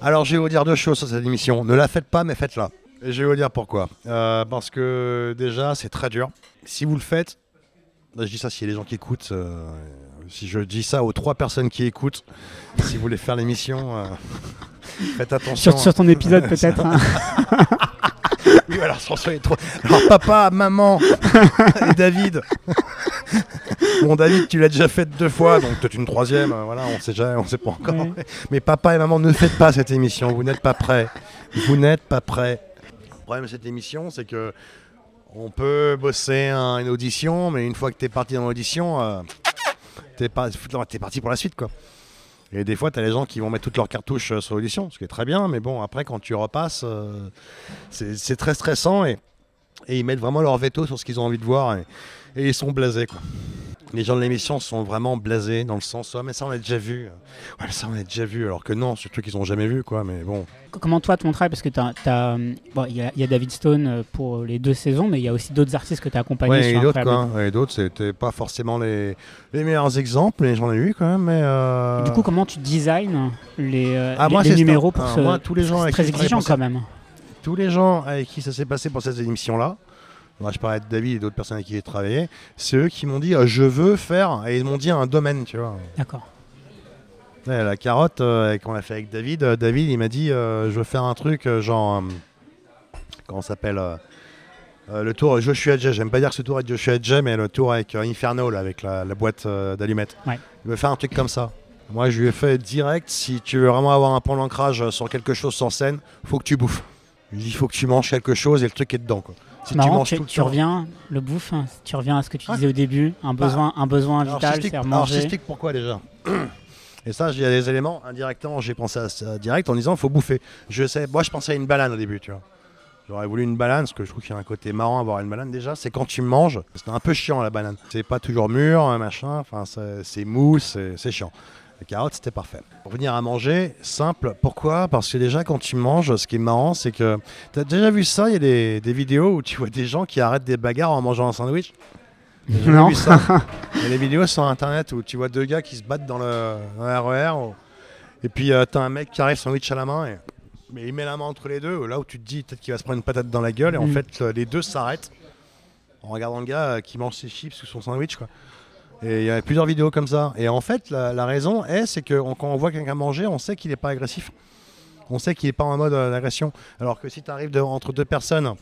Alors, je vais vous dire deux choses sur cette émission. Ne la faites pas, mais faites-la. Et je vais vous dire pourquoi. Euh, parce que déjà, c'est très dur. Si vous le faites, je dis ça s'il y a des gens qui écoutent. si je dis ça aux trois personnes qui écoutent, si vous voulez faire l'émission, faites attention. Sur, ton épisode, peut-être. Hein. oui, alors François est trop. Alors papa, maman et David. bon, David, tu l'as déjà fait deux fois, donc peut-être une troisième. Euh, voilà, on sait jamais, on sait pas encore. Mais papa et maman, ne faites pas cette émission. Vous n'êtes pas prêts. Vous n'êtes pas prêts. Le problème de cette émission, c'est que on peut bosser une audition, mais une fois que tu es parti dans l'audition, euh, tu es, es parti pour la suite, quoi. Et des fois, tu as les gens qui vont mettre toutes leurs cartouches euh, sur l'audition, ce qui est très bien, mais bon, après, quand tu repasses, euh, c'est très stressant. Et ils mettent vraiment leur veto sur ce qu'ils ont envie de voir et, et ils sont blasés. Quoi. Les gens de l'émission sont vraiment blasés dans le sens oh, mais ça on l'a déjà vu. Ouais, ça on l'a déjà vu. Alors que non, surtout qu'ils n'ont jamais vu quoi. Mais bon. Comment toi ton travail Parce que t'as- t'as, euh, bon, y, y a David Stone euh, pour les deux saisons, mais il y a aussi d'autres artistes que tu as accompagnés Ouais, sur et d'autres Incroyable. quoi. Et d'autres, c'était pas forcément les, les meilleurs exemples, mais j'en ai eu quand même. Mais euh, Du coup, comment tu designs les, euh, Ah, les, moi, les numéros pour Ah, ce moi, tous les gens c'est très exigeant quand même. tous les gens avec qui ça s'est passé pour cette émission-là, moi, je parlais de David et d'autres personnes avec qui j'ai travaillé, c'est eux qui m'ont dit euh, je veux faire, et ils m'ont dit un domaine, tu vois. D'accord. Ouais, la carotte, euh, qu'on a fait avec David, euh, David il m'a dit je veux faire un truc genre. comment ça s'appelle Le tour Joshua J. J'aime pas dire que ce tour avec Joshua J, mais le tour avec Inferno, là, avec la, la boîte d'allumettes. Ouais. Il veut faire un truc comme ça. Moi, je lui ai fait direct si tu veux vraiment avoir un point d'ancrage sur quelque chose sur scène, faut que tu bouffes. Il faut que tu manges quelque chose et le truc est dedans. Quoi. Si tu Marrant, manges tu, tout le tu reviens, le bouffe, hein, tu reviens à ce que tu disais au début, un besoin, un besoin vital, c'est manger. t'explique pourquoi déjà? Et ça, il y a des éléments indirectement. J'ai pensé à ça direct en disant il faut bouffer. Je sais, moi, je pensais à une banane au début, tu vois. J'aurais voulu une banane, parce que je trouve qu'il y a un côté marrant à avoir une banane déjà. C'est quand tu manges, c'est un peu chiant la banane. C'est pas toujours mûr, hein, machin. Enfin, c'est mou, c'est chiant. Les carottes, c'était parfait. Pour venir à manger, simple. Pourquoi? Parce que déjà, quand tu manges, ce qui est marrant, c'est que. T'as déjà vu ça? Il y a des, des vidéos où tu vois des gens qui arrêtent des bagarres en mangeant un sandwich Non. vu ça? Il y a des vidéos sur internet où tu vois deux gars qui se battent dans le, dans RER. ou- Et puis euh, t'as un mec qui arrive sandwich à la main et mais il met la main entre les deux. Là où tu te dis peut-être qu'il va se prendre une patate dans la gueule. Et en Mm. fait, les deux s'arrêtent en regardant le gars euh, qui mange ses chips ou son sandwich. Quoi. Et il y a plusieurs vidéos comme ça. Et en fait, la, la raison est, c'est que on- quand on voit quelqu'un manger, on sait qu'il n'est pas agressif. On sait qu'il n'est pas en mode euh, d'agression. Alors que si tu arrives entre deux personnes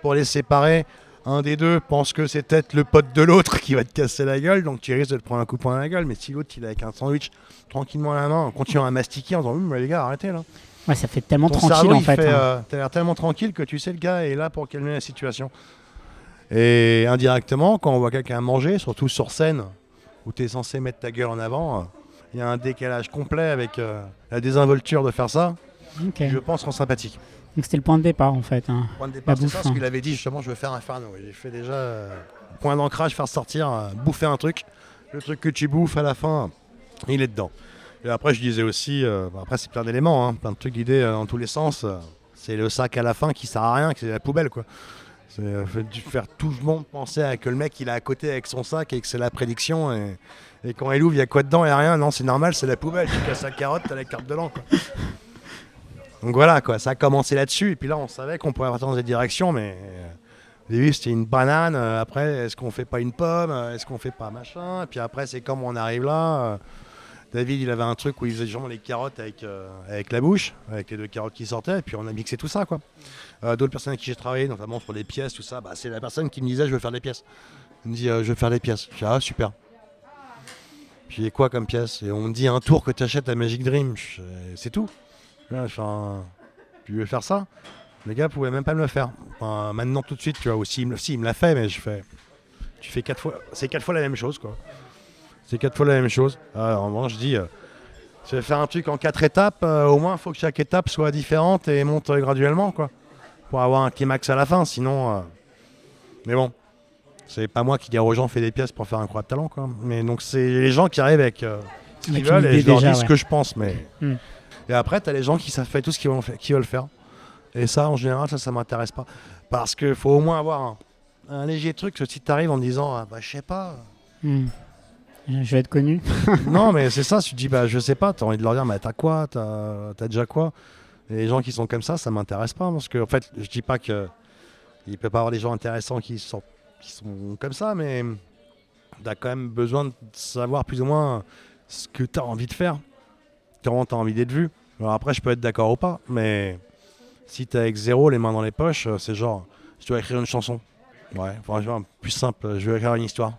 pour les séparer, un des deux pense que c'est peut-être le pote de l'autre qui va te casser la gueule, donc tu risques de te prendre un coup de poing à la gueule. Mais si l'autre il est avec un sandwich tranquillement à la main, en continuant à mastiquer en disant Hum, mais les gars, arrêtez là. Ouais, ça fait tellement Ton tranquille cerveau, en fait. fait, hein. euh, t'as l'air tellement tranquille que tu sais le gars est là pour calmer la situation. Et indirectement, quand on voit quelqu'un manger, surtout sur scène, où tu es censé mettre ta gueule en avant, il y a un décalage complet avec euh, la désinvolture de faire ça, qui, je pense, rend sympathique. Donc c'était le point de départ en fait. hein. Point de départ, c'est ça, parce hein. qu'il avait dit justement, je veux faire Inferno. Et J'ai fait déjà euh, point d'ancrage, faire sortir, euh, bouffer un truc. Le truc que tu bouffes à la fin, il est dedans. Et après, je disais aussi, euh, bon, après, c'est plein d'éléments, hein, plein de trucs d'idées dans tous les sens. c'est le sac à la fin qui sert à rien, que c'est la poubelle, quoi. C'est euh, fait du- faire tout le monde penser à que le mec il est à côté avec son sac et que c'est la prédiction. Et, et quand il ouvre, il y a quoi dedans a rien? Non, c'est normal, c'est la poubelle. Tu casses la carotte, t'as la carte de l'an. Donc voilà, quoi, ça a commencé là-dessus. Et puis là, on savait qu'on pourrait partir dans cette direction, mais euh, au début, c'était une banane. euh, après, est-ce qu'on fait pas une pomme? Est-ce qu'on fait pas machin? Et puis après, c'est comme on arrive là. David, il avait un truc où il faisait genre les carottes avec, avec la bouche, avec les deux carottes qui sortaient, et puis on a mixé tout ça, quoi. Euh, D'autres personnes avec qui j'ai travaillé, notamment sur les pièces, tout ça, bah, c'est la personne qui me disait je veux faire des pièces. Il me dit euh, je veux faire des pièces. Je dis ah super. Puis quoi comme pièce? Et on me dit un tour que tu achètes à Magic Dream. Je- C'est tout. Enfin, tu veux faire ça? Les gars pouvaient même pas me le faire. Maintenant tout de suite, tu vois, aussi, il me, si, il me l'a fait, mais je fais. Tu fais quatre fois. C'est quatre fois la même chose, quoi. C'est quatre fois la même chose. Alors, moi, je dis. euh, je vais faire un truc en quatre étapes, euh, au moins il faut que chaque étape soit différente et monte euh, graduellement, quoi. Pour avoir un climax à la fin, sinon. euh, Mais bon, c'est pas moi qui dis aux gens fais des pièces pour faire un croix de talent, quoi. Mais donc c'est les gens qui arrivent avec euh, ce qu'ils veulent et je leur ce que je pense, mais. Hmm. Et après, t'as les gens qui savent faire tout ce qu'ils veulent, veulent faire. Et ça, en général, ça, ça m'intéresse pas. Parce qu'il faut au moins avoir un, un léger truc. que Si t'arrives en disant, ah, bah, je sais pas. Hmm. Je vais être connu. non, mais c'est ça. Tu te dis, bah, je sais pas. T'as envie de leur dire, mais t'as quoi T'as as déjà quoi? Les gens qui sont comme ça, ça m'intéresse pas. Parce que, en fait, je dis pas que. Il peut pas y avoir des gens intéressants qui sont, qui sont comme ça, mais t'as quand même besoin de savoir plus ou moins ce que t'as envie de faire. Comment t'as envie d'être vu. Alors après, je peux être d'accord ou pas, mais si t'es avec zéro, les mains dans les poches, euh, c'est genre, je dois écrire une chanson. Ouais, franchement, plus simple, je vais écrire une histoire.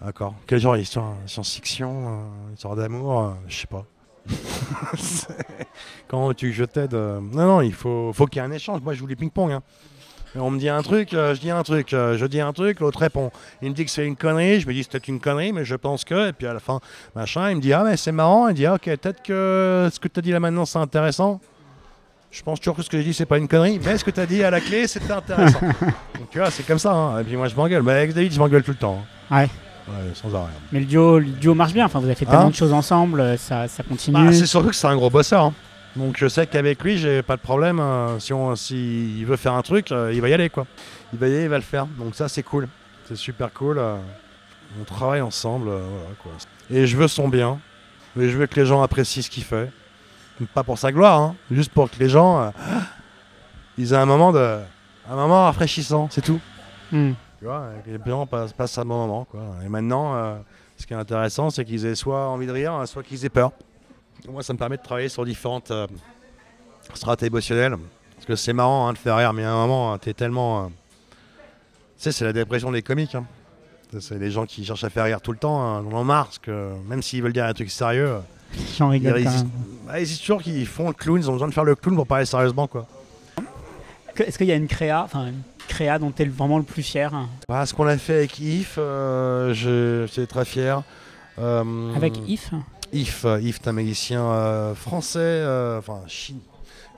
D'accord. Quel genre d'histoire? Science-fiction euh, Histoire d'amour euh, Je sais pas. Comment tu que je t'aide euh, Non, non, il faut, faut qu'il y ait un échange. Moi, je joue du ping-pong. hein. On me dit un truc, euh, je dis un truc, euh, je dis un truc, l'autre répond. Il me dit que c'est une connerie, je me dis c'est peut-être une connerie, mais je pense que. Et puis à la fin, machin, il me dit ah mais c'est marrant. Il dit ah, ok, peut-être que ce que tu as dit là maintenant c'est intéressant. Je pense toujours que ce que j'ai dit, c'est pas une connerie, mais ce que tu as dit à la clé, c'était intéressant. Donc tu vois, c'est comme ça. hein. Et puis moi, je m'engueule. Mais avec David, je m'engueule tout le temps. hein. Ouais. Ouais, sans arrêt. Mais le duo, le duo marche bien. Enfin, vous avez fait tellement Hein de choses ensemble, euh, ça, ça continue. Bah, c'est surtout que c'est un gros bosseur. hein. Donc je sais qu'avec lui, j'ai pas de problème. euh, si on, s'il veut faire un truc, euh, il va y aller quoi. Il va y aller, il va le faire. Donc ça, c'est cool. C'est super cool. euh. On travaille ensemble. voilà, quoi. Et je veux son bien. Et je veux que les gens apprécient ce qu'il fait. Pas pour sa gloire, hein, juste pour que les gens, euh, ils aient un moment de, un moment rafraîchissant. C'est tout. Hmm. Tu vois, et que les gens passent, passent un bon moment. Quoi. Et maintenant, euh, ce qui est intéressant, c'est qu'ils aient soit envie de rire, soit qu'ils aient peur. Moi, ça me permet de travailler sur différentes euh, strates émotionnelles. Parce que c'est marrant hein, de faire rire, mais à un moment, tu es tellement. euh, Tu sais, c'est la dépression des comiques. hein. C'est les gens qui cherchent à faire rire tout le temps, hein, on en marre, parce que même s'ils veulent dire un truc sérieux, ils quand résistent, bah, ils toujours qu'ils font le clown, ils ont besoin de faire le clown pour parler sérieusement. quoi. Est-ce qu'il y a une créa, enfin créa dont tu es vraiment le plus fier Bah, ce qu'on a fait avec Yves, euh, je suis très fier. Euh, Avec If euh, Yves, est un magicien euh, français, enfin Chine.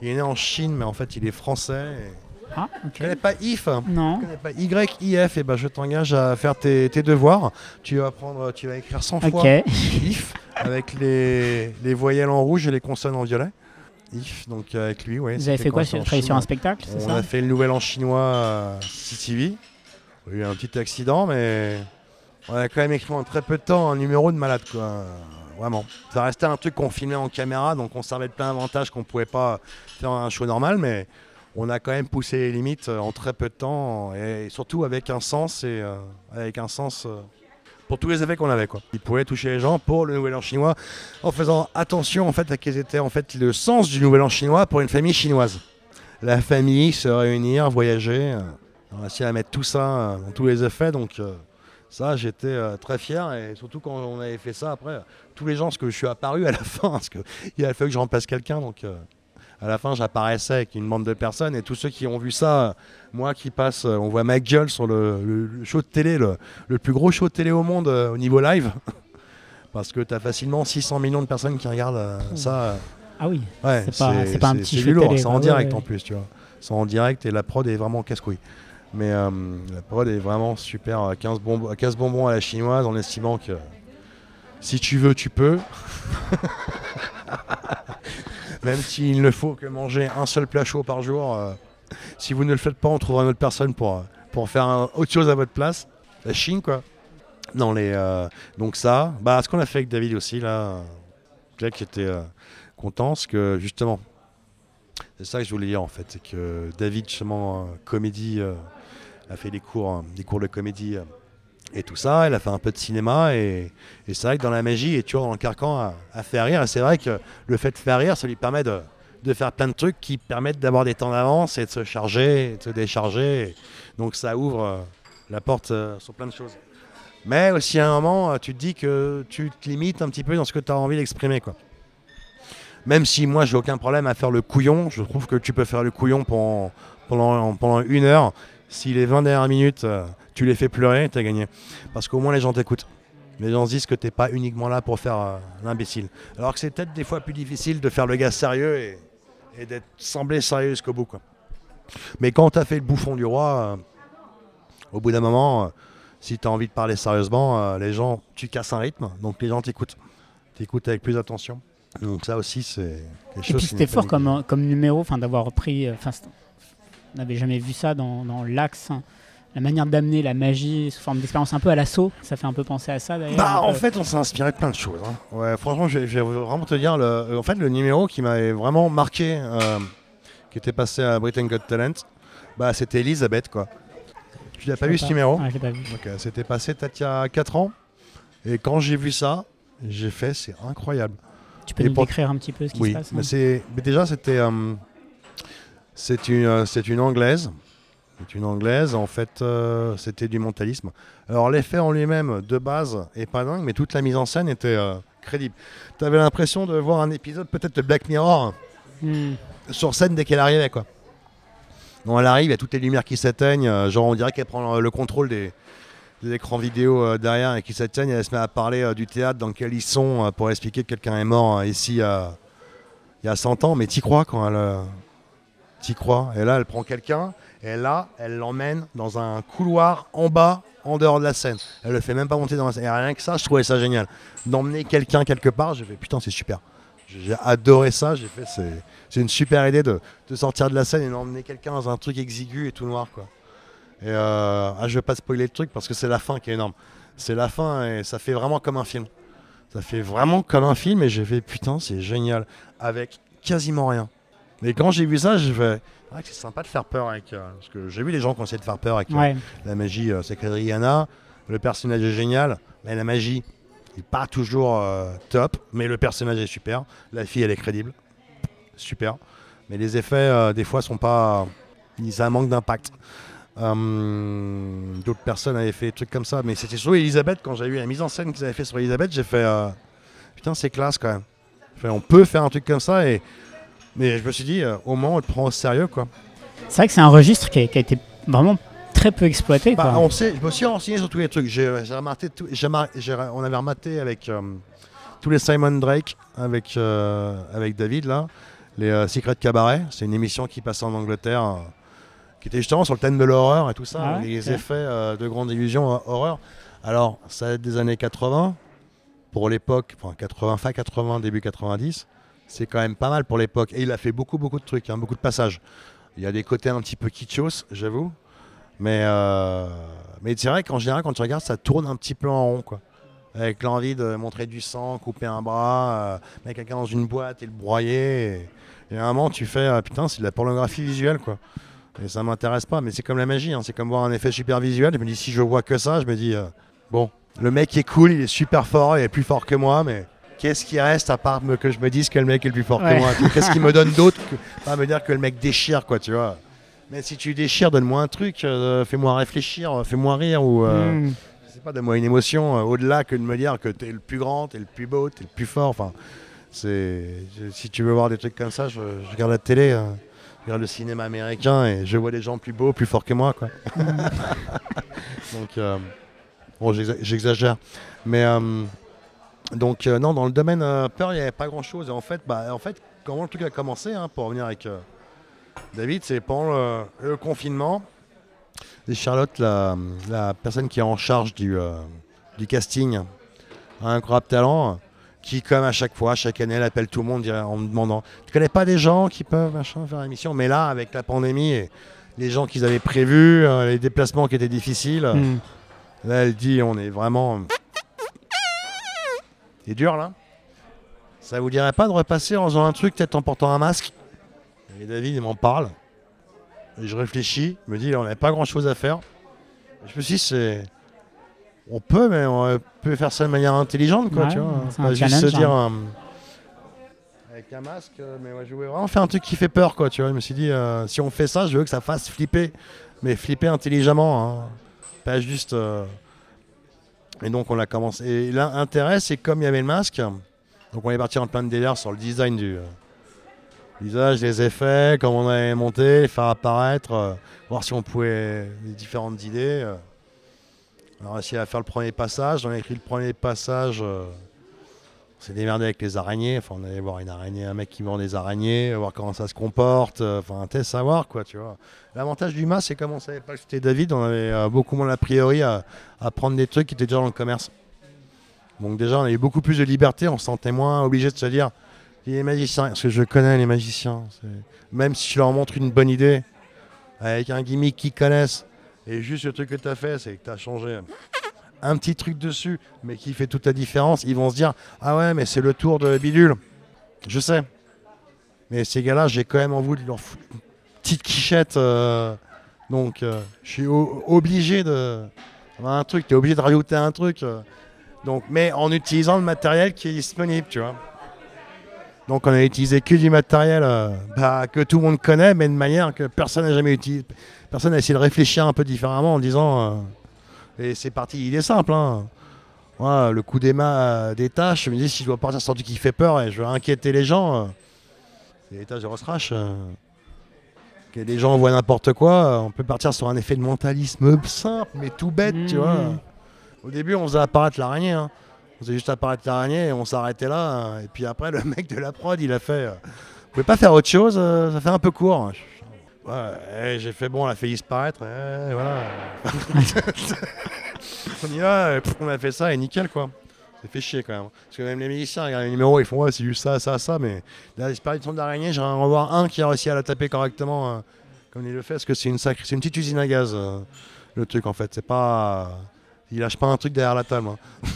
Il est né en Chine, mais en fait il est français. et- Ah, ok. Tu connais pas Yves? Non. Tu connais pas YIF Et ben je t'engage à faire tes, tes devoirs. Tu vas prendre, tu vas écrire 100 fois. Yves avec les, les voyelles en rouge et les consonnes en violet. Yves, donc euh, avec lui, ouais. Vous avez fait quoi sur, en un spectacle, On ça a fait le nouvel an chinois à CTV. Il y a eu un petit accident, mais on a quand même écrit en très peu de temps un numéro de malade, quoi. Vraiment. Ça restait un truc qu'on filmait en caméra, donc on servait de plein d'avantages qu'on pouvait pas faire un show normal, mais on a quand même poussé les limites euh, en très peu de temps, et surtout avec un sens et euh, avec un sens. euh, pour tous les effets qu'on avait quoi. Ils pouvaient toucher les gens pour le nouvel an chinois en faisant attention en fait à quels étaient en fait le sens du nouvel an chinois pour une famille chinoise la famille, se réunir, voyager. euh, On a réussi à mettre tout ça euh, dans tous les effets. Donc euh, ça, j'étais très fier. Et surtout quand on avait fait ça, après, tous les gens, parce que je suis apparu à la fin, parce qu'il a fallu que je remplace quelqu'un. Donc à la fin, j'apparaissais avec une bande de personnes. Et tous ceux qui ont vu ça, moi qui passe, euh, on voit ma gueule sur le, show de télé, le, le plus gros show de télé au monde euh, au niveau live. Parce que tu as facilement 600 millions de personnes qui regardent euh, ça. Ah oui. Ouais, C'est pas- un petit show lourd, c'est en direct Ouais, en plus, tu vois. C'est en direct et la prod est vraiment casse-couille. Mais euh, la prod est vraiment super. euh, 15 bonbons, 15 bonbons à la chinoise en estimant que si tu veux, tu peux. Même s'il ne faut que manger un seul plat chaud par jour. euh, si vous ne le faites pas, on trouvera une autre personne pour, euh, pour faire autre chose à votre place. La Chine, quoi. Non, les, euh, donc ça, bah, ce qu'on a fait avec David aussi, là, Claire qui était content, parce que justement, c'est ça que je voulais dire en fait, c'est que David, justement, comédie, a fait des cours, euh, des cours de comédie et tout ça, il a fait un peu de cinéma, et, et c'est vrai que dans la magie, est toujours dans le carcan à, faire rire, et c'est vrai que le fait de faire rire, ça lui permet de, faire plein de trucs qui permettent d'avoir des temps d'avance et de se charger, et de se décharger, et donc ça ouvre euh, la porte euh, sur plein de choses. Mais aussi à un moment, euh, tu te dis que tu te limites un petit peu dans ce que tu as envie d'exprimer. Même si moi, j'ai aucun problème à faire le couillon, je trouve que tu peux faire le couillon pendant, une heure. Si les 20 dernières minutes, tu les fais pleurer, tu as gagné. Parce qu'au moins, les gens t'écoutent. Les gens se disent que tu n'es pas uniquement là pour faire euh, l'imbécile. Alors que c'est peut-être des fois plus difficile de faire le gars sérieux et, et d'être semblé sérieux jusqu'au bout. Quoi. Mais quand tu as fait le bouffon du roi, euh, au bout d'un moment, euh, si tu as envie de parler sérieusement, les gens, tu casses un rythme, donc les gens t'écoutent. T'écoutes avec plus d'attention. Donc ça aussi, c'est quelque Et puis c'était fort comme, comme numéro, d'avoir repris. on n'avait jamais vu ça dans, dans l'axe. hein. La manière d'amener la magie sous forme d'expérience un peu à l'assaut, ça fait un peu penser à ça d'ailleurs. Bah, en peu. fait, on s'est inspiré de plein de choses. hein. Ouais, franchement, je vais, je vais vraiment te dire, le, euh, en fait, le numéro qui m'avait vraiment marqué, euh, qui était passé à Britain Got Talent, bah, c'était Elisabeth, quoi. Tu l'as pas vu ce numéro Ouais, je l'ai pas vu. Donc, euh, C'était passé peut-être il y a 4 ans. Et quand j'ai vu ça, j'ai fait, c'est incroyable. Tu peux Et nous pour- décrire un petit peu ce qui Oui, se passe mais hein c'est mais déjà c'était euh, c'est une euh, c'est une anglaise, c'est une anglaise en fait euh, c'était du mentalisme. Alors l'effet en lui-même de base est pas dingue, mais toute la mise en scène était euh, crédible. Tu avais l'impression de voir un épisode peut-être de Black Mirror Hmm. sur scène dès qu'elle arrivait quoi. Non, elle arrive, il y a toutes les lumières qui s'éteignent, euh, genre on dirait qu'elle prend le, le contrôle des, des écrans vidéo euh, derrière et qui s'éteignent, elle se met à parler du théâtre dans lequel ils sont pour expliquer que quelqu'un est mort ici il y a 100 ans, mais t'y crois quand elle, euh, T'y crois Et là, elle prend quelqu'un, et là, elle l'emmène dans un couloir en bas, en dehors de la scène. Elle le fait même pas monter dans la scène. Et rien que ça, je trouvais ça génial. D'emmener quelqu'un quelque part, j'ai fait putain, c'est super. J'ai adoré ça. J'ai fait, c'est une super idée de, sortir de la scène et d'emmener quelqu'un dans un truc exigu et tout noir, quoi. Et euh, ah, je vais pas spoiler le truc parce que c'est la fin qui est énorme. C'est la fin et ça fait vraiment comme un film. Ça fait vraiment comme un film et j'ai fait putain, c'est génial. Avec quasiment rien. Mais quand j'ai vu ça, j'ai fait ah, c'est sympa de faire peur avec. Euh, parce que j'ai vu les gens qui ont essayé de faire peur avec euh, la magie euh, Sacred Rihanna. Le personnage est génial, mais la magie n'est pas toujours top. Mais le personnage est super. La fille, elle est crédible. Super. Mais les effets, des fois, sont pas. Ça manque d'impact. D'autres personnes avaient fait des trucs comme ça. Mais c'était sur Elisabeth, quand j'ai vu la mise en scène qu'ils avaient fait sur Elisabeth, j'ai fait. Putain, c'est classe quand même. on peut faire un truc comme ça et mais je me suis dit, au moins, on te prend au sérieux, quoi. C'est vrai que c'est un registre qui a, été vraiment très peu exploité. Bah, on sait, je me suis renseigné sur tous les trucs. J'ai, remarqué tout, on avait rematé avec euh, tous les Simon Drake, avec, euh, avec David, là, les euh, Secrets de Cabaret. C'est une émission qui passait en Angleterre, qui était justement sur le thème de l'horreur et tout ça, ah les effets de grande illusion horreur. Alors, ça date des années 80, pour l'époque, enfin 80, fin 80, début 90 c'est quand même pas mal pour l'époque. Et il a fait beaucoup, beaucoup de trucs, hein, beaucoup de passages. Il y a des côtés un petit peu kitschos, j'avoue. Mais, euh, mais c'est vrai qu'en général, quand tu regardes, ça tourne un petit peu en rond. Quoi. Avec l'envie de montrer du sang, couper un bras, euh, mettre quelqu'un dans une boîte et le broyer. Et, à un moment, tu fais euh, putain, c'est de la pornographie visuelle. quoi. Et ça m'intéresse pas. Mais c'est comme la magie. Hein. C'est comme voir un effet super visuel. Je me dis, si je vois que ça, je me dis, bon, le mec est cool, il est super fort, il est plus fort que moi, mais qu'est-ce qui reste à part que je me dise que le mec est le plus fort que moi Qu'est-ce qui me donne d'autre que pas me dire que le mec déchire, quoi, tu vois Mais si tu déchires, donne-moi un truc, euh, fais-moi réfléchir, fais-moi rire ou. Euh, hmm. sais pas, donne-moi une émotion euh, au-delà que de me dire que tu es le plus grand, tu es le plus beau, tu es le plus fort. Enfin, c'est, si tu veux voir des trucs comme ça, je, regarde la télé, je regarde le cinéma américain et je vois des gens plus beaux, plus forts que moi. Quoi. Donc, bon, j'exagère. Mais. Donc euh, non, dans le domaine euh, peur, il n'y avait pas grand-chose. Et en fait, bah, en fait, comment le truc a commencé, hein, pour revenir avec euh, David, c'est pendant le, confinement. Et Charlotte, la, personne qui est en charge du, du casting, un incroyable talent, qui, comme à chaque fois, chaque année, elle appelle tout le monde en me demandant Tu connais pas des gens qui peuvent machin, faire l'émission? Mais là, avec la pandémie et les gens qu'ils avaient prévus, les déplacements qui étaient difficiles, hmm. là, elle dit On est vraiment c'est dur là. Ça vous dirait pas de repasser en faisant un truc, peut-être en portant un masque? Et David, il m'en parle. Et je réfléchis, me dit, on n'avait pas grand-chose à faire. je me suis dit, c'est... On peut, mais on peut faire ça de manière intelligente, quoi, tu vois. juste se dire... Hein. Avec un masque, mais je voulais vraiment faire un truc qui fait peur, quoi, tu vois. Je me suis dit, euh, si on fait ça, je veux que ça fasse flipper. Mais flipper intelligemment, hein. Pas juste... Euh, et donc on a commencé. Et l'intérêt, c'est comme il y avait le masque, donc on est parti en plein de délire sur le design du euh, visage, les effets, comment on allait monter, faire apparaître, euh, voir si on pouvait les différentes idées. Euh. On a réussi à faire le premier passage. On a écrit le premier passage. On s'est démerdé avec les araignées. Enfin, on allait voir une araignée, un mec qui vend des araignées, voir comment ça se comporte. Enfin, un test savoir, quoi, tu vois. L'avantage du masque, c'est comme on savait pas que c'était David, on avait euh, beaucoup moins a priori à, prendre des trucs qui étaient déjà dans le commerce. Donc déjà, on avait beaucoup plus de liberté, on se sentait moins obligé de se dire, les magiciens, parce que je connais les magiciens, même si je leur montre une bonne idée, avec un gimmick qu'ils connaissent, et juste le truc que tu as fait, c'est que tu as changé un petit truc dessus, mais qui fait toute la différence, ils vont se dire, ah ouais, mais c'est le tour de bidule. Je sais. Mais ces gars-là, j'ai quand même envie de leur foutre petite quichette. Euh, donc, euh, je suis obligé de. Un truc, tu es obligé de rajouter un truc. Euh. donc, mais en utilisant le matériel qui est disponible, tu vois. Donc, on a utilisé que du matériel bah, que tout le monde connaît, mais de manière que personne n'a jamais utilisé. Personne n'a essayé de réfléchir un peu différemment en disant. Et c'est parti, il est simple. Hein. le coup des mains, des tâches, je me dis si je dois partir sur un truc qui fait peur et je veux inquiéter les gens, c'est les tâches de Rostrash que les gens voient n'importe quoi, on peut partir sur un effet de mentalisme simple, mais tout bête, tu vois. Mmh. Au début, on faisait apparaître l'araignée. Hein. On faisait juste apparaître l'araignée et on s'arrêtait là. Hein. Et puis après, le mec de la prod, il a fait. Euh, vous pouvez pas faire autre chose euh, Ça fait un peu court. Ouais, j'ai fait bon, on a fait disparaître. et voilà. on y va, on a fait ça et nickel quoi. C'est fait chier quand même. Parce que même les miliciens regardent les numéros, ils font ouais, c'est juste ça, ça, ça. Mais la disparition de l'araignée, j'aimerais en voir un qui a réussi à la taper correctement euh, comme il le fait. Parce que c'est une sacrée, c'est une petite usine à gaz, euh, le truc en fait. C'est pas. il lâche pas un truc derrière la table. hein.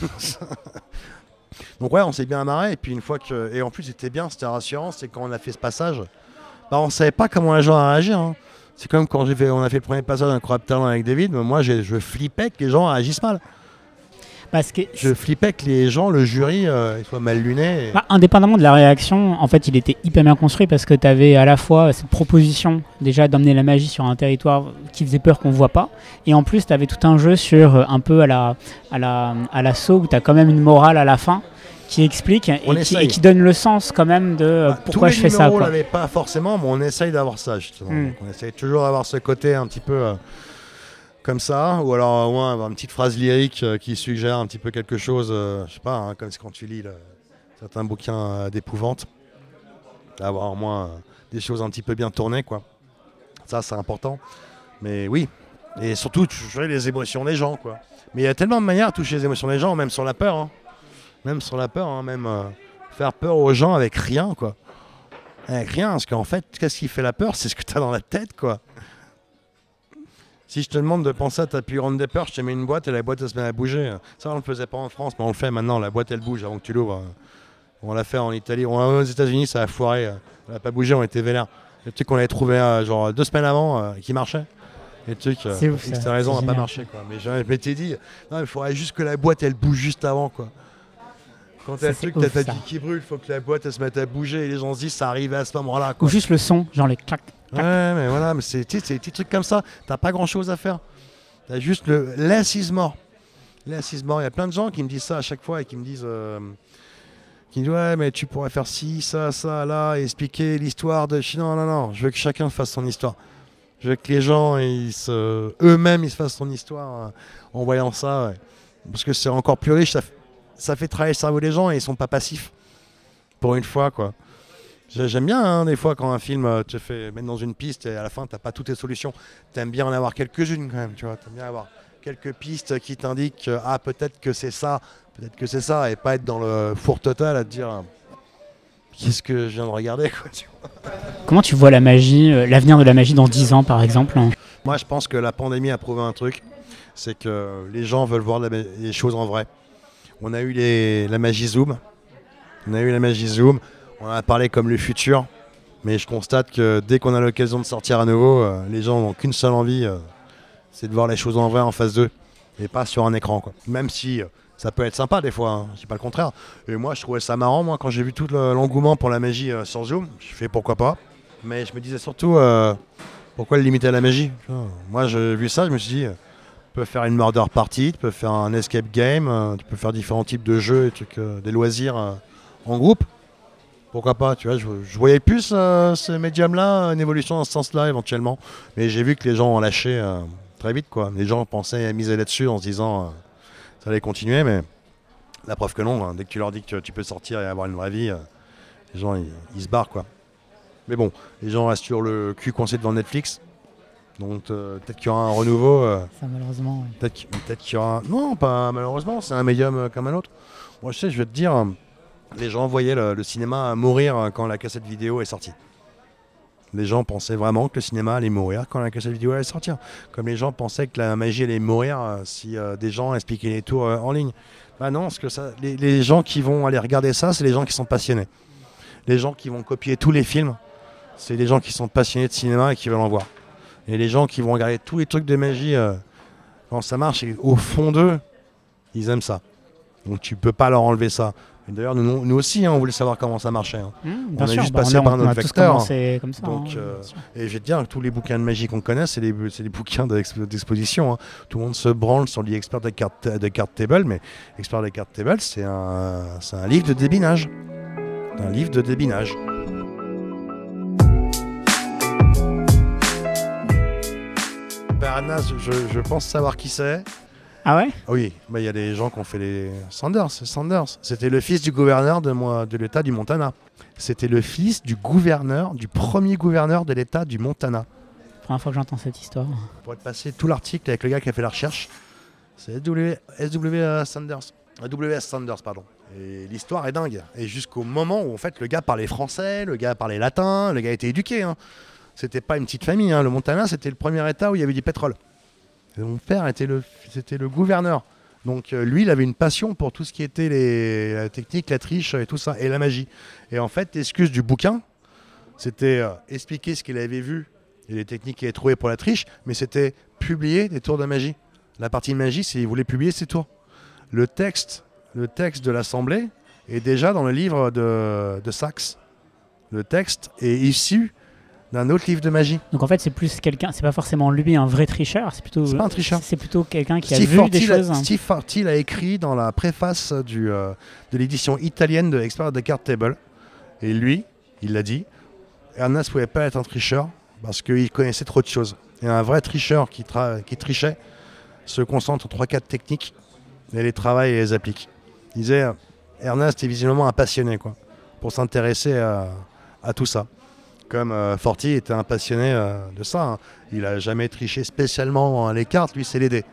Donc ouais, on s'est bien amarré. Et puis une fois que. Et en plus, c'était bien, c'était rassurant. C'est quand on a fait ce passage, bah, on savait pas comment les gens allaient réagir. hein. C'est comme quand fait, on a fait le premier passage d'Incroyable Talent avec David. Mais moi, j'ai- je flippais que les gens réagissent mal. Parce que Je flippais que les gens, le jury, euh, ils soient mal lunés. et- Bah, indépendamment de la réaction, en fait, il était hyper bien construit parce que tu avais à la fois cette proposition déjà d'emmener la magie sur un territoire qui faisait peur qu'on voit pas, et en plus tu avais tout un jeu sur euh, un peu à la à la à l'assaut où tu as quand même une morale à la fin qui explique et qui, essaye. et qui donne le sens quand même de euh, Bah, pourquoi tous je les fais ça. Quoi. l'avaient pas forcément, mais on essaye d'avoir ça justement. Hmm. Donc, on essaye toujours d'avoir ce côté un petit peu euh, comme ça, ou alors au moins avoir une petite phrase lyrique euh, qui suggère un petit peu quelque chose, euh, je sais pas, hein, comme quand tu lis là, certains bouquins euh, d'épouvante, d'avoir au moins euh, des choses un petit peu bien tournées, quoi. Ça, c'est important. Mais oui, et surtout toucher les émotions des gens, quoi. Mais il y a tellement de manières de toucher les émotions des gens, même sur la peur, hein. Même sur la peur, hein, même euh, faire peur aux gens avec rien, quoi. Avec rien, parce qu'en fait, qu'est-ce qui fait la peur? C'est ce que tu as dans la tête, quoi. Si je te demande de penser à ta plus grande des peurs, je te mets une boîte et la boîte elle se met à bouger. Ça, on le faisait pas en France, mais on le fait maintenant. La boîte elle bouge avant que tu l'ouvres. On l'a fait en Italie. On l'a aux États-Unis, ça a foiré. Elle n'a pas bougé, on était vénère. Le truc qu'on avait trouvé euh, genre deux semaines avant euh, qui marchait. Et le truc, euh, C'est ça. raison, n'a pas marché. Quoi. Mais je m'étais dit, non, il faudrait juste que la boîte elle bouge juste avant. quoi. Quand t'as le truc, t'as ta vie qui brûle, faut que la boîte elle se mette à bouger et les gens se disent ça arrive à ce moment-là. Ou juste le son, genre les clac. Ouais, mais voilà, mais c'est des petits trucs comme ça. T'as pas grand chose à faire. T'as juste le is more. Il y a plein de gens qui me disent ça à chaque fois et qui me disent. euh, qui me disent ouais, mais tu pourrais faire ci, ça, ça, là, et expliquer l'histoire de. Non, non, non, je veux que chacun fasse son histoire. Je veux que les gens, ils se- eux-mêmes, ils se fassent son histoire euh, en voyant ça. ouais. Parce que c'est encore plus riche. Ça, ça fait travailler le cerveau des gens et ils sont pas passifs. Pour une fois, quoi. J'ai- J'aime bien hein, des fois quand un film euh, te fait mettre dans une piste et à la fin t'as pas toutes les solutions. T'aimes bien en avoir quelques-unes quand même, tu vois. T'aimes bien avoir quelques pistes qui t'indiquent que, ah peut-être que c'est ça, peut-être que c'est ça, et pas être dans le four total à te dire euh, qu'est-ce que je viens de regarder quoi. tu vois. Comment tu vois la magie, euh, l'avenir de la magie dans 10 ans par exemple? Moi je pense que la pandémie a prouvé un truc, c'est que les gens veulent voir les choses en vrai. On a eu la magie Zoom, on a eu la magie Zoom, on a parlé comme le futur, mais je constate que dès qu'on a l'occasion de sortir à nouveau, euh, les gens n'ont qu'une seule envie, euh, c'est de voir les choses en vrai en face d'eux, et pas sur un écran. Quoi. Même si euh, ça peut être sympa des fois, hein, je pas le contraire. Et moi je trouvais ça marrant, moi quand j'ai vu tout le- l'engouement pour la magie sur Zoom, je fais pourquoi pas. Mais je me disais surtout, pourquoi le limiter à la magie? Moi j'ai vu ça, je me suis dit, tu peux faire une murder party, tu peux faire un escape game, euh, tu peux faire différents types de jeux, et euh, des loisirs euh, en groupe. Pourquoi pas, tu vois, je, voyais plus ce médium-là, une évolution dans ce sens-là éventuellement. Mais j'ai vu que les gens ont lâché très vite, quoi. Les gens pensaient à miser là-dessus en se disant ça allait continuer, mais la preuve que non, hein. dès que tu leur dis que tu peux sortir et avoir une vraie vie, les gens ils, ils se barrent, quoi. Mais bon, les gens restent sur le cul coincé devant Netflix. Donc euh, peut-être qu'il y aura un renouveau. euh, Ça malheureusement. ouais. Peut-être qu'il y aura. Non, pas malheureusement, c'est un médium euh, comme un autre. Moi, je sais, je vais te dire, les gens voyaient le, le cinéma mourir quand la cassette vidéo est sortie. Les gens pensaient vraiment que le cinéma allait mourir quand la cassette vidéo allait sortir. Comme les gens pensaient que la magie allait mourir euh, si euh, des gens expliquaient les tours euh, en ligne. Bah non, parce que ça, les, les gens qui vont aller regarder ça, c'est les gens qui sont passionnés. Les gens qui vont copier tous les films, c'est les gens qui sont passionnés de cinéma et qui veulent en voir. Et les gens qui vont regarder tous les trucs de magie euh, quand ça marche, et au fond d'eux, ils aiment ça. Donc tu peux pas leur enlever ça. D'ailleurs, nous, nous aussi, hein, on voulait savoir comment ça marchait. hein. Mmh, On sûr, juste bah, passé on a- par vecteur. commencé comme ça. Donc, hein, euh. Et je vais te dire, tous les bouquins de magie qu'on connaît, c'est des, des bouquins d'ex- d'exposition. Tout le monde se branle sur les experts de cartes de card table, mais expert des cartes table, c'est un, c'est un livre de débinage. Un livre de débinage. Je, je pense savoir qui c'est. Ah ouais? Oui, bah, il y a des gens qui ont fait les Sanders. Sanders. C'était le fils du gouverneur de, moi, de l'État du Montana. C'était le fils du gouverneur, du premier gouverneur de l'État du Montana. Première fois que j'entends cette histoire. Pour te passer tout l'article avec le gars qui a fait la recherche, c'est SW, SW Sanders. WS Sanders, pardon. Et l'histoire est dingue. Et jusqu'au moment où en fait le gars parlait français, le gars parlait latin, le gars était éduqué. Hein. C'était pas une petite famille. Hein. Le Montana, c'était le premier état où il y avait du pétrole. Mon père était le, le gouverneur. Donc euh, lui, il avait une passion pour tout ce qui était la technique, la triche et tout ça, et la magie. Et en fait, l'excuse du bouquin, c'était euh, expliquer ce qu'il avait vu et les techniques qu'il avait trouvées pour la triche, mais c'était publier des tours de magie. La partie magie, c'est il voulait publier ses tours. Le texte, le texte de l'Assemblée est déjà dans le livre de, de Saxe. Le texte est issu d'un autre livre de magie. Donc en fait, c'est plus quelqu'un, c'est pas forcément lui un vrai tricheur, c'est plutôt C'est pas un tricheur. c'est plutôt quelqu'un qui Steve a vu Forti, des choses. hein. Steve Forti l'a écrit dans la préface du, euh, de l'édition italienne de Expert de Card Table. Et lui, il l'a dit, Ernest pouvait pas être un tricheur parce qu'il connaissait trop de choses. Et un vrai tricheur qui, qui trichait se concentre sur 3-4 techniques et les travaille et les applique. Il disait, euh, Ernest est visiblement un passionné quoi, pour s'intéresser à, à tout ça. Comme euh, Forti était un passionné euh, de ça. hein. Il a jamais triché spécialement les cartes, lui c'est les dés.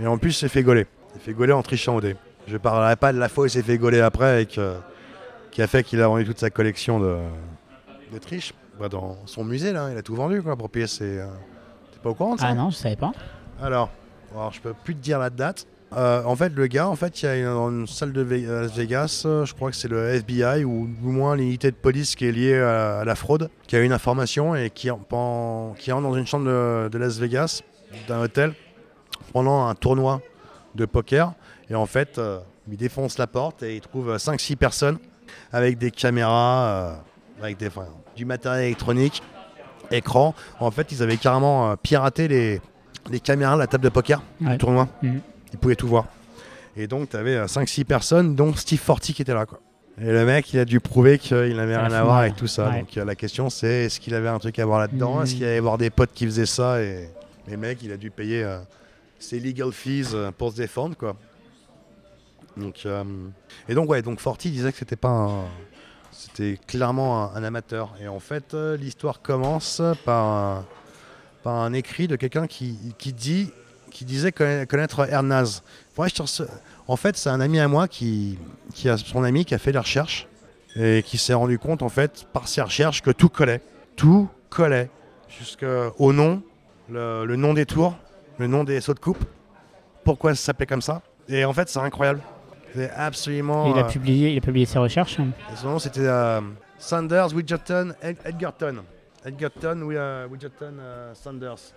Et en plus, il s'est fait gauler. Il s'est fait gauler en trichant au dé. Je parlerai pas de la fois où il s'est fait gauler après et que- qui a fait qu'il a vendu toute sa collection de, de triches Bah, dans son musée. Là, il a tout vendu quoi, pour payer ses. euh, T'es pas au courant de ça? Ah non, je savais pas. alors, alors, je peux plus te dire la date. Euh, en fait, le gars, en fait, il y a une, une salle de Las Vegas, euh, je crois que c'est le FBI ou du moins l'unité de police qui est liée à, à la fraude, qui a une information et qui, en- pen- qui entre dans une chambre de, de Las Vegas, d'un hôtel, pendant un tournoi de poker. Et en fait, euh, il défonce la porte et il trouve 5-6 personnes avec des caméras, euh, avec des, enfin, du matériel électronique, écran. En fait, ils avaient carrément piraté les, les caméras de la table de poker Ouais. du tournoi. Mhm. Ils pouvaient tout voir. Et donc, tu avais 5-6 personnes, dont Steve Forti qui était là. Quoi. Et le mec, il a dû prouver qu'il n'avait rien à voir avec tout ça. Ouais. Donc, euh, la question, c'est est-ce qu'il avait un truc à voir là-dedans? Est-ce qu'il allait voir des potes qui faisaient ça? Et les mecs, il a dû payer euh, ses legal fees euh, pour se défendre. Quoi. Donc, euh, et donc, ouais, donc Forti disait que c'était pas un- C'était clairement un, un amateur. Et en fait, l'histoire commence par un, par un écrit de quelqu'un qui, qui dit qui disait conna- connaître Ernaz. En fait, c'est un ami à moi qui, qui a son ami qui a fait des recherches et qui s'est rendu compte, en fait, par ses recherches, que tout collait. Tout collait. Jusqu'au nom, le, le nom des tours, le nom des sauts de coupe. Pourquoi ça s'appelait comme ça? Et en fait, c'est incroyable. C'est absolument. il a euh, publié, il a publié ses recherches. et son nom, c'était euh, Sanders Widgerton Ed- Edgerton. Edgerton euh, Widgerton euh, Sanders.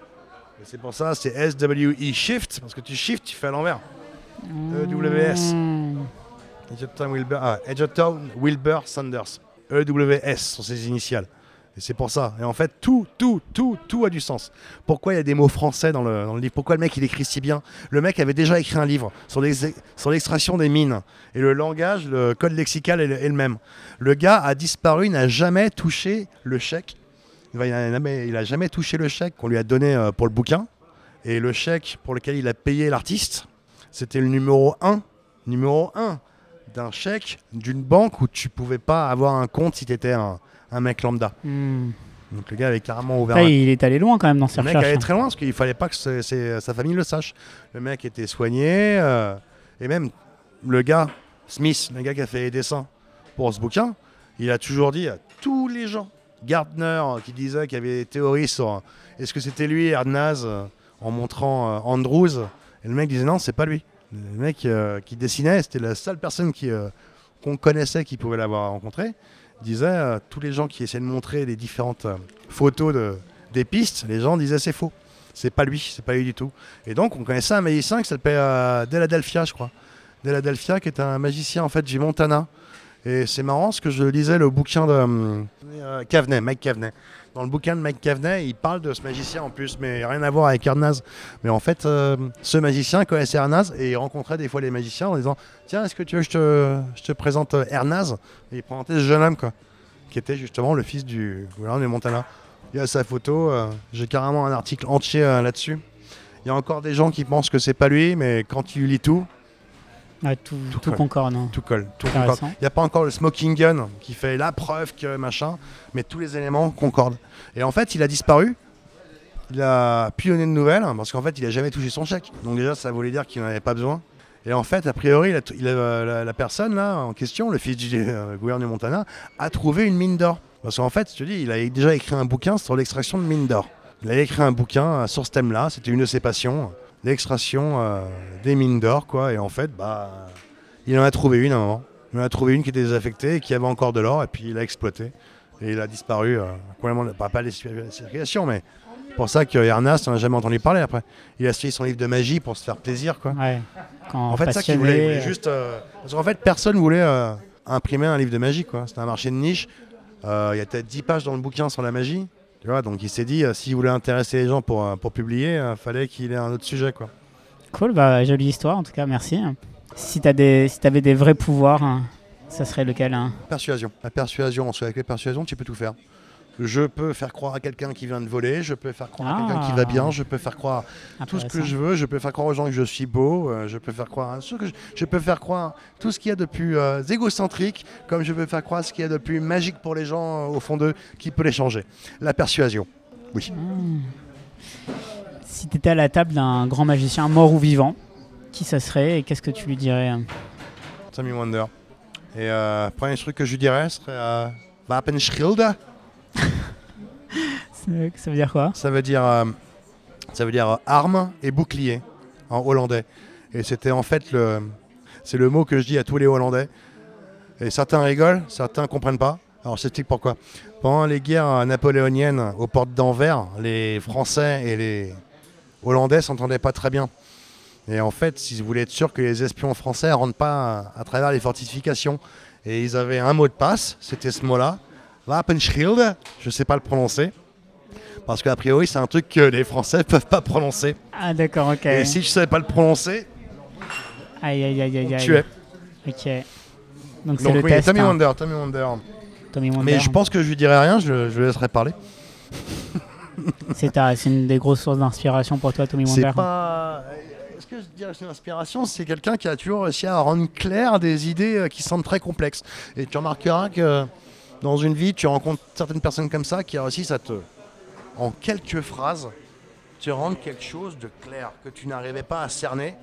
C'est pour ça, c'est S-W-E Shift, parce que tu shift, tu fais à l'envers. EWS. Mmh. Edgerton Wilbur, ah, Edgerton Wilbur Sanders. EWS sont ses initiales. Et c'est pour ça. Et en fait, tout, tout, tout, tout a du sens. Pourquoi il y a des mots français dans le, dans le livre? Pourquoi le mec il écrit si bien? Le mec avait déjà écrit un livre sur l'ex- sur l'extraction des mines. Et le langage, le code lexical est le, est le même. Le gars a disparu, n'a jamais touché le chèque. Il n'a jamais, touché le chèque qu'on lui a donné euh, pour le bouquin. Et le chèque pour lequel il a payé l'artiste, c'était le numéro 1. Numéro 1 d'un chèque d'une banque où tu pouvais pas avoir un compte si tu étais un, un mec lambda. Mmh. Donc le gars avait carrément ouvert Ça, un il est allé loin quand même dans ses le mec recherches. allait très loin parce qu'il fallait pas que sa famille le sache. Le mec était soigné euh, et même le gars, Smith, le gars qui a fait les dessins pour ce bouquin, il a toujours dit à tous les gens, Gardner euh, qui disait qu'il y avait des théories sur euh, est-ce que c'était lui, Ernaz, euh, en montrant Andrews, et le mec disait non, c'est pas lui. Le mec qui dessinait, c'était la seule personne qu'on connaissait qui pouvait l'avoir rencontré, disait tous les gens qui essaient de montrer les différentes photos de, des pistes, les gens disaient c'est faux. C'est pas lui, c'est pas lui du tout. Et donc on connaissait un magicien qui s'appelait Deladelphia, je crois. Deladelphia qui est un magicien en fait du Montana. Et c'est marrant parce que je lisais le bouquin de euh, Mike Caveney. Dans le bouquin de Mike Caveney, il parle de ce magicien en plus, mais rien à voir avec Ernaz. Mais en fait, euh, ce magicien connaissait Ernaz et il rencontrait des fois les magiciens en disant Tiens, est-ce que tu veux que je te, présente euh, Ernaz? Et il présentait ce jeune homme, quoi, qui était justement le fils du gouverneur du Montana. Il y a sa photo, euh, j'ai carrément un article entier euh, là-dessus. Il y a encore des gens qui pensent que c'est pas lui, mais quand tu lis tout, Ouais, tout, Tout tout colle. concorde. hein. tout colle. Tout concorde. Il n'y a pas encore le smoking gun qui fait la preuve que machin, mais tous les éléments concordent. Et en fait, il a disparu il a pionné de nouvelles parce qu'en fait, il a jamais touché son chèque. Donc déjà, ça voulait dire qu'il n'en avait pas besoin. Et en fait, a priori, il a t- il a- la, la personne là en question, le fils du euh, gouverneur Montana, a trouvé une mine d'or. Parce qu'en fait, je te dis, il a déjà écrit un bouquin sur l'extraction de mines d'or. Il a écrit un bouquin sur ce thème-là. C'était une de ses passions, l'extraction euh, des mines d'or, quoi. Et en fait, bah, il en a trouvé une à un moment. Il en a trouvé une qui était désaffectée et qui avait encore de l'or, et puis il a exploité. Et il a disparu, euh, complètement, pas, pas les circulations, mais pour ça que Ernest, on n'a jamais entendu parler après. Il a suivi son livre de magie pour se faire plaisir, quoi. Ouais. En fait, ça qu'il voulait, euh, juste. euh, Parce qu'en fait, personne voulait euh, imprimer un livre de magie, quoi. C'était un marché de niche. Il y a peut-être 10 pages dans le bouquin sur la magie. Tu vois, donc il s'est dit, euh, s'il voulait intéresser les gens pour, euh, pour publier, il fallait qu'il ait un autre sujet, quoi. Cool, bah, jolie histoire en tout cas, merci. Si tu des, si avais des vrais pouvoirs, hein, ça serait lequel hein? Persuasion. La persuasion, en soi, avec les persuasions, tu peux tout faire. Je peux faire croire à quelqu'un qui vient de voler, je peux faire croire à quelqu'un qui va Ah. bien, je peux faire croire tout ce que je veux, je peux faire croire aux gens que je suis beau, euh, je peux faire croire à ce que je, je peux faire croire tout ce qu'il y a de plus euh, égocentrique, comme je peux faire croire ce qu'il y a de plus magique pour les gens euh, au fond d'eux, qui peut les changer. La persuasion. Oui. Si tu étais à la table d'un grand magicien mort ou vivant, qui ça serait et qu'est-ce que tu lui dirais hein? Tommy Wonder. Et euh, premier truc que je lui dirais serait Wapenschild. C'est- Ça veut dire quoi? Ça veut dire, euh, ça veut dire euh, arme et bouclier en hollandais. Et c'était en fait le, c'est le mot que je dis à tous les Hollandais. Et certains rigolent, certains comprennent pas. Alors je t'explique pourquoi. Pendant les guerres napoléoniennes aux portes d'Anvers, les Français et les Hollandais s'entendaient pas très bien. Et en fait, ils voulaient être sûrs que les espions français rentrent pas à, à travers les fortifications. Et ils avaient un mot de passe, c'était ce mot-là, Wapenschild, je sais pas le prononcer. Parce qu'a priori, c'est un truc que les Français peuvent pas prononcer. Ah d'accord, ok. Et si je savais pas le prononcer, Aïe aïe aïe aïe aïe. tu es. Ok. Donc c'est le oui, test. Tommy hein. Wonder, Tommy Wonder. Tommy Wonder. Mais je pense que je lui dirai rien, je, je le laisserai parler. C'est ta- c'est une des grosses sources d'inspiration pour toi, Tommy Wonder. C'est pas. Est-ce que je dirais que c'est une inspiration? C'est quelqu'un qui a toujours réussi à rendre clair des idées euh, qui semblent très complexes. Et tu remarqueras que dans une vie, tu rencontres certaines personnes comme ça qui réussissent à te, en quelques phrases, te rendre quelque chose de clair que tu n'arrivais pas à cerner.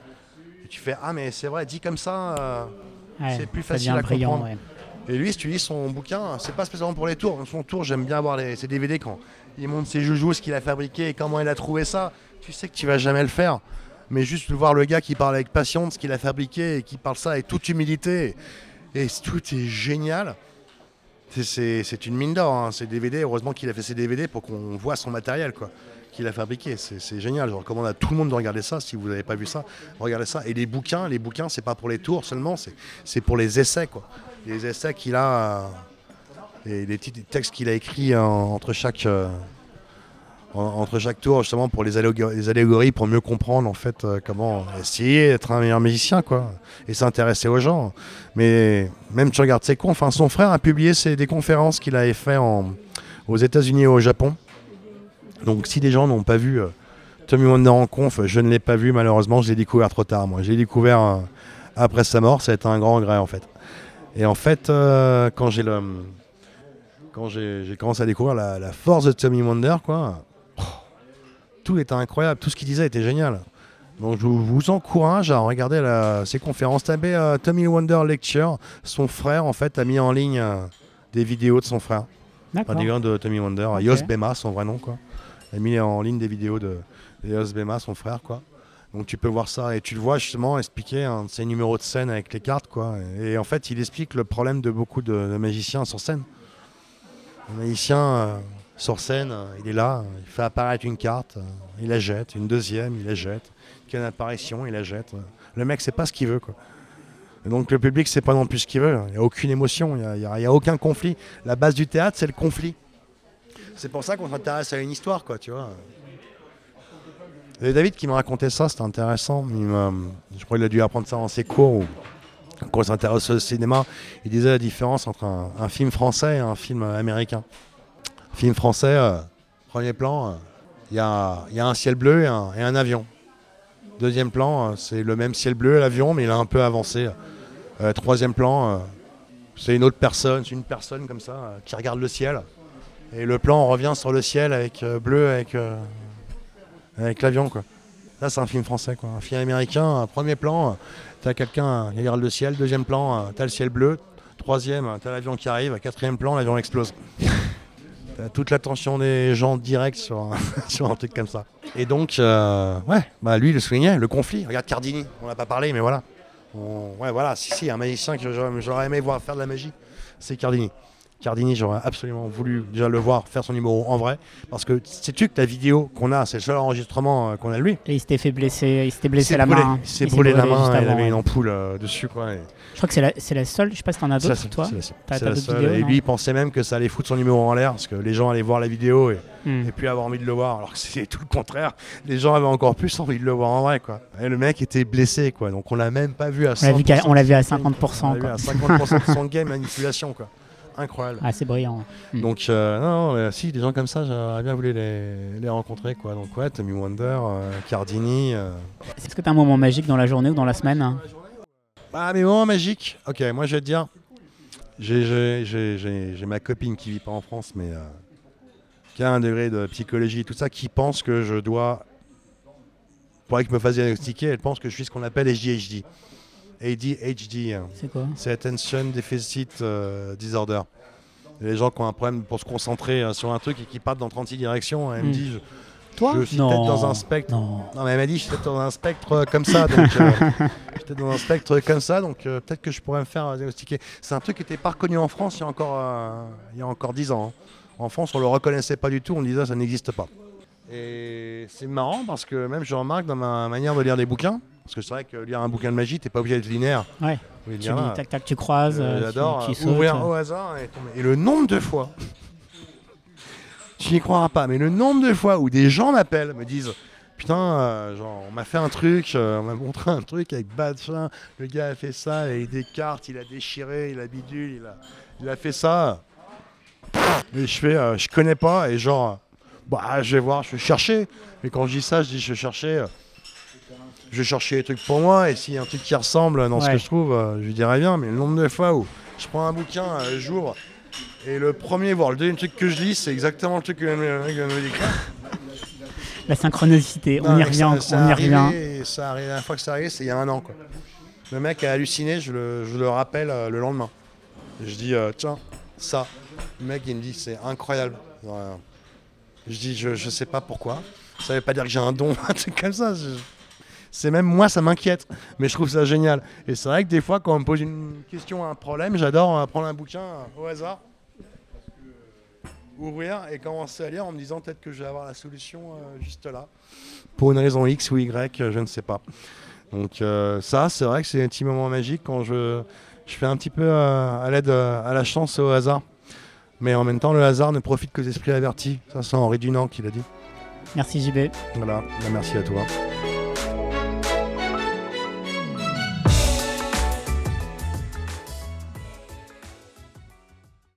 Et tu fais Ah, mais c'est vrai, dit comme ça. euh, Ouais, c'est plus facile à brillant, comprendre. ouais. Et lui, si tu lis son bouquin, c'est pas spécialement pour les tours. Son tour, j'aime bien voir les, ses DVD quand il montre ses joujoux, ce qu'il a fabriqué et comment il a trouvé ça. Tu sais que tu vas jamais le faire. Mais juste voir le gars qui parle avec passion de ce qu'il a fabriqué et qui parle ça avec toute humilité et tout est génial. C'est- une mine d'or, hein, ces DVD. Heureusement qu'il a fait ses DVD pour qu'on voit son matériel quoi, qu'il a fabriqué. C'est génial. Je recommande à tout le monde de regarder ça. Si vous n'avez pas vu ça, regardez ça. Et les bouquins, les bouquins, c'est pas pour les tours seulement, c'est pour les essais. Les essais qu'il a, euh, les petits textes qu'il a écrits en- entre chaque euh, en- entre chaque tour justement pour les allégories, pour mieux comprendre en fait euh, comment essayer d'être un meilleur musicien quoi et s'intéresser aux gens. Mais même tu regardes ses confs son frère a publié des conférences qu'il avait fait en, aux États-Unis et au Japon. Donc si les gens n'ont pas vu euh, Tommy Wonder en conf je ne l'ai pas vu malheureusement je l'ai découvert trop tard moi. J'ai découvert euh, après sa mort ça a été un grand regret en fait. Et en fait quand j'ai quand j'ai commencé à découvrir la, la force de Tommy Wonder quoi tout était incroyable, tout ce qu'il disait était génial. Donc je vous encourage à regarder la- ses conférences. Tapez euh, Tommy Wonder Lecture. Son frère, en fait, a mis en ligne euh, des vidéos de son frère. D'accord. Enfin, des de Tommy Wonder. Yos Bema, son vrai nom, quoi. Il a mis en ligne des vidéos de, de Yos Bema, son frère, quoi. Donc tu peux voir ça et tu le vois justement expliquer un de ses numéros de scène avec les cartes, quoi. Et en fait, il explique le problème de beaucoup de, de magiciens sur scène. Le magicien euh, sur scène, euh, il est là, euh, il fait apparaître une carte, euh, il la jette, une deuxième, il la jette, a une apparition, il la jette. Le mec, c'est pas ce qu'il veut, donc le public, c'est pas non plus ce qu'il veut. Il n'y a aucune émotion, il n'y a, il il aucun conflit. La base du théâtre, c'est le conflit. C'est pour ça qu'on s'intéresse à une histoire, quoi, tu vois. David qui me racontait ça, c'était intéressant. Il je crois qu'il a dû apprendre ça dans ses cours. Ou, quand il s'intéresse au cinéma, il disait la différence entre un film français et un film américain. Film français, euh, premier plan, euh, il y, a, un ciel bleu et un, et avion. Deuxième plan, euh, c'est le même ciel bleu, l'avion, mais il a un peu avancé. Troisième plan, c'est une autre personne, c'est une personne comme ça, qui regarde le ciel. Et le plan revient sur le ciel avec bleu, avec l'avion, quoi. C'est un film français, quoi. Un film américain, premier plan, t'as quelqu'un qui regarde le ciel, deuxième plan, t'as le ciel bleu, troisième, t'as l'avion qui arrive, quatrième plan, l'avion explose. t'as toute l'attention des gens direct sur un, sur un truc comme ça. Et donc, euh, ouais, bah lui, il le soulignait, le conflit. Regarde Cardini, on n'a pas parlé, mais voilà. On- ouais, voilà, si, si, un magicien que j'aurais aimé voir faire de la magie, c'est Cardini. Cardini, j'aurais absolument voulu déjà le voir faire son numéro en vrai. Parce que sais-tu que la vidéo qu'on a, c'est le seul enregistrement euh, qu'on a de lui. Et il s'était fait blesser, il s'était blessé la brûlé. main. Il s'est brûlé la main, il avait une ampoule euh, dessus. Quoi, et- Je crois que c'est la, c'est la seule, je sais pas si t'en as d'autres, toi. c'est la la seule. Et lui, il pensait même que ça allait foutre son numéro en l'air, parce que les gens allaient voir la vidéo et, Hmm. et puis avoir envie de le voir. Alors que c'est tout le contraire. Les gens avaient encore plus envie de le voir en vrai. Quoi. Et le mec était blessé, quoi. donc on l'a même pas vu à On l'a vu, qu'à- 100%. on l'a vu à On 50%. l'a vu à 50% de son game manipulation. Quoi. Incroyable. Ah, c'est brillant. Mm. Donc, euh, non, non, mais si, des gens comme ça, j'aurais bien voulu les, les rencontrer. Quoi. Donc, ouais, Tommy Wonder, euh, Cardini. euh. Est-ce que t'as un moment magique dans la journée ou dans la semaine hein Ah, mais moment magique. Ok, moi, je vais te dire. J'ai- J'ai j'ai- j'ai- j'ai ma copine qui vit pas en France, mais qui a un degré de psychologie et tout ça, qui pense que je dois. Pour qu'il me fasse diagnostiquer, elle pense que je suis ce qu'on appelle ADHD. ADHD. C'est quoi? C'est Attention Deficit euh, Disorder. Les gens qui ont un problème pour se concentrer euh, sur un truc et qui partent dans 36 directions, elle me Hmm. dit je, Toi? je suis Non. peut-être dans un spectre. Non. Non mais elle m'a dit je suis peut-être dans un spectre comme ça, donc j'étais dans un spectre comme ça, donc peut-être que je pourrais me faire euh, diagnostiquer. C'est un truc qui n'était pas reconnu en France il y a encore, il y a encore 10 ans. hein. En France on le reconnaissait pas du tout, on disait ça n'existe pas. Et c'est marrant parce que même je remarque dans ma manière de lire des bouquins, parce que c'est vrai que lire un bouquin de magie, t'es pas obligé d'être linéaire. Ouais. Oui, Tu tac tac, tu croises, euh, euh, tu- J'adore tu, euh, sautes. ouvrir au hasard et tomber. Et le nombre de fois, tu n'y croiras pas, mais le nombre de fois où des gens m'appellent, me disent Putain, euh, genre, on m'a fait un truc, euh, on m'a montré un truc avec Badchin, le gars a fait ça, et des cartes, il a déchiré, il a bidule, il a, il a fait ça. Et je fais, euh, je connais pas, et genre, bah, je vais voir, je vais chercher. Mais quand je dis ça, je dis, je vais chercher. Je vais chercher des trucs pour moi, et s'il y a un truc qui ressemble dans ce que je trouve, euh, je lui dirais bien, mais le nombre de fois où je prends un bouquin, euh, j'ouvre, et le premier, voire le deuxième truc que je lis, c'est exactement le truc que le mec me décrire. La synchronicité, on Non, y revient, ça- on ça y revient. Ça arrive, la fois que c'est arrivé, c'est il y a un an. Quoi. Le mec a halluciné, je le, je le rappelle euh, le lendemain. Je dis, euh, tiens, ça. Le mec, il me dit, c'est incroyable. Je dis, je, je sais pas pourquoi. Ça veut pas dire que j'ai un don, un truc comme ça. je- C'est même moi, ça m'inquiète. Mais je trouve ça génial. Et c'est vrai que des fois, quand on me pose une question, un problème, j'adore euh, prendre un bouquin euh, au hasard ouvrir et commencer à lire en me disant peut-être que je vais avoir la solution euh, juste là. Pour une raison X ou Y, euh, je ne sais pas. Donc euh, ça, c'est vrai que c'est un petit moment magique quand je, je fais un petit peu euh, à l'aide euh, à la chance et au hasard. Mais en même temps, le hasard ne profite que des esprits avertis. Ça, c'est Henri Dunant qui l'a dit. Merci JB. Voilà, Bah, merci à toi.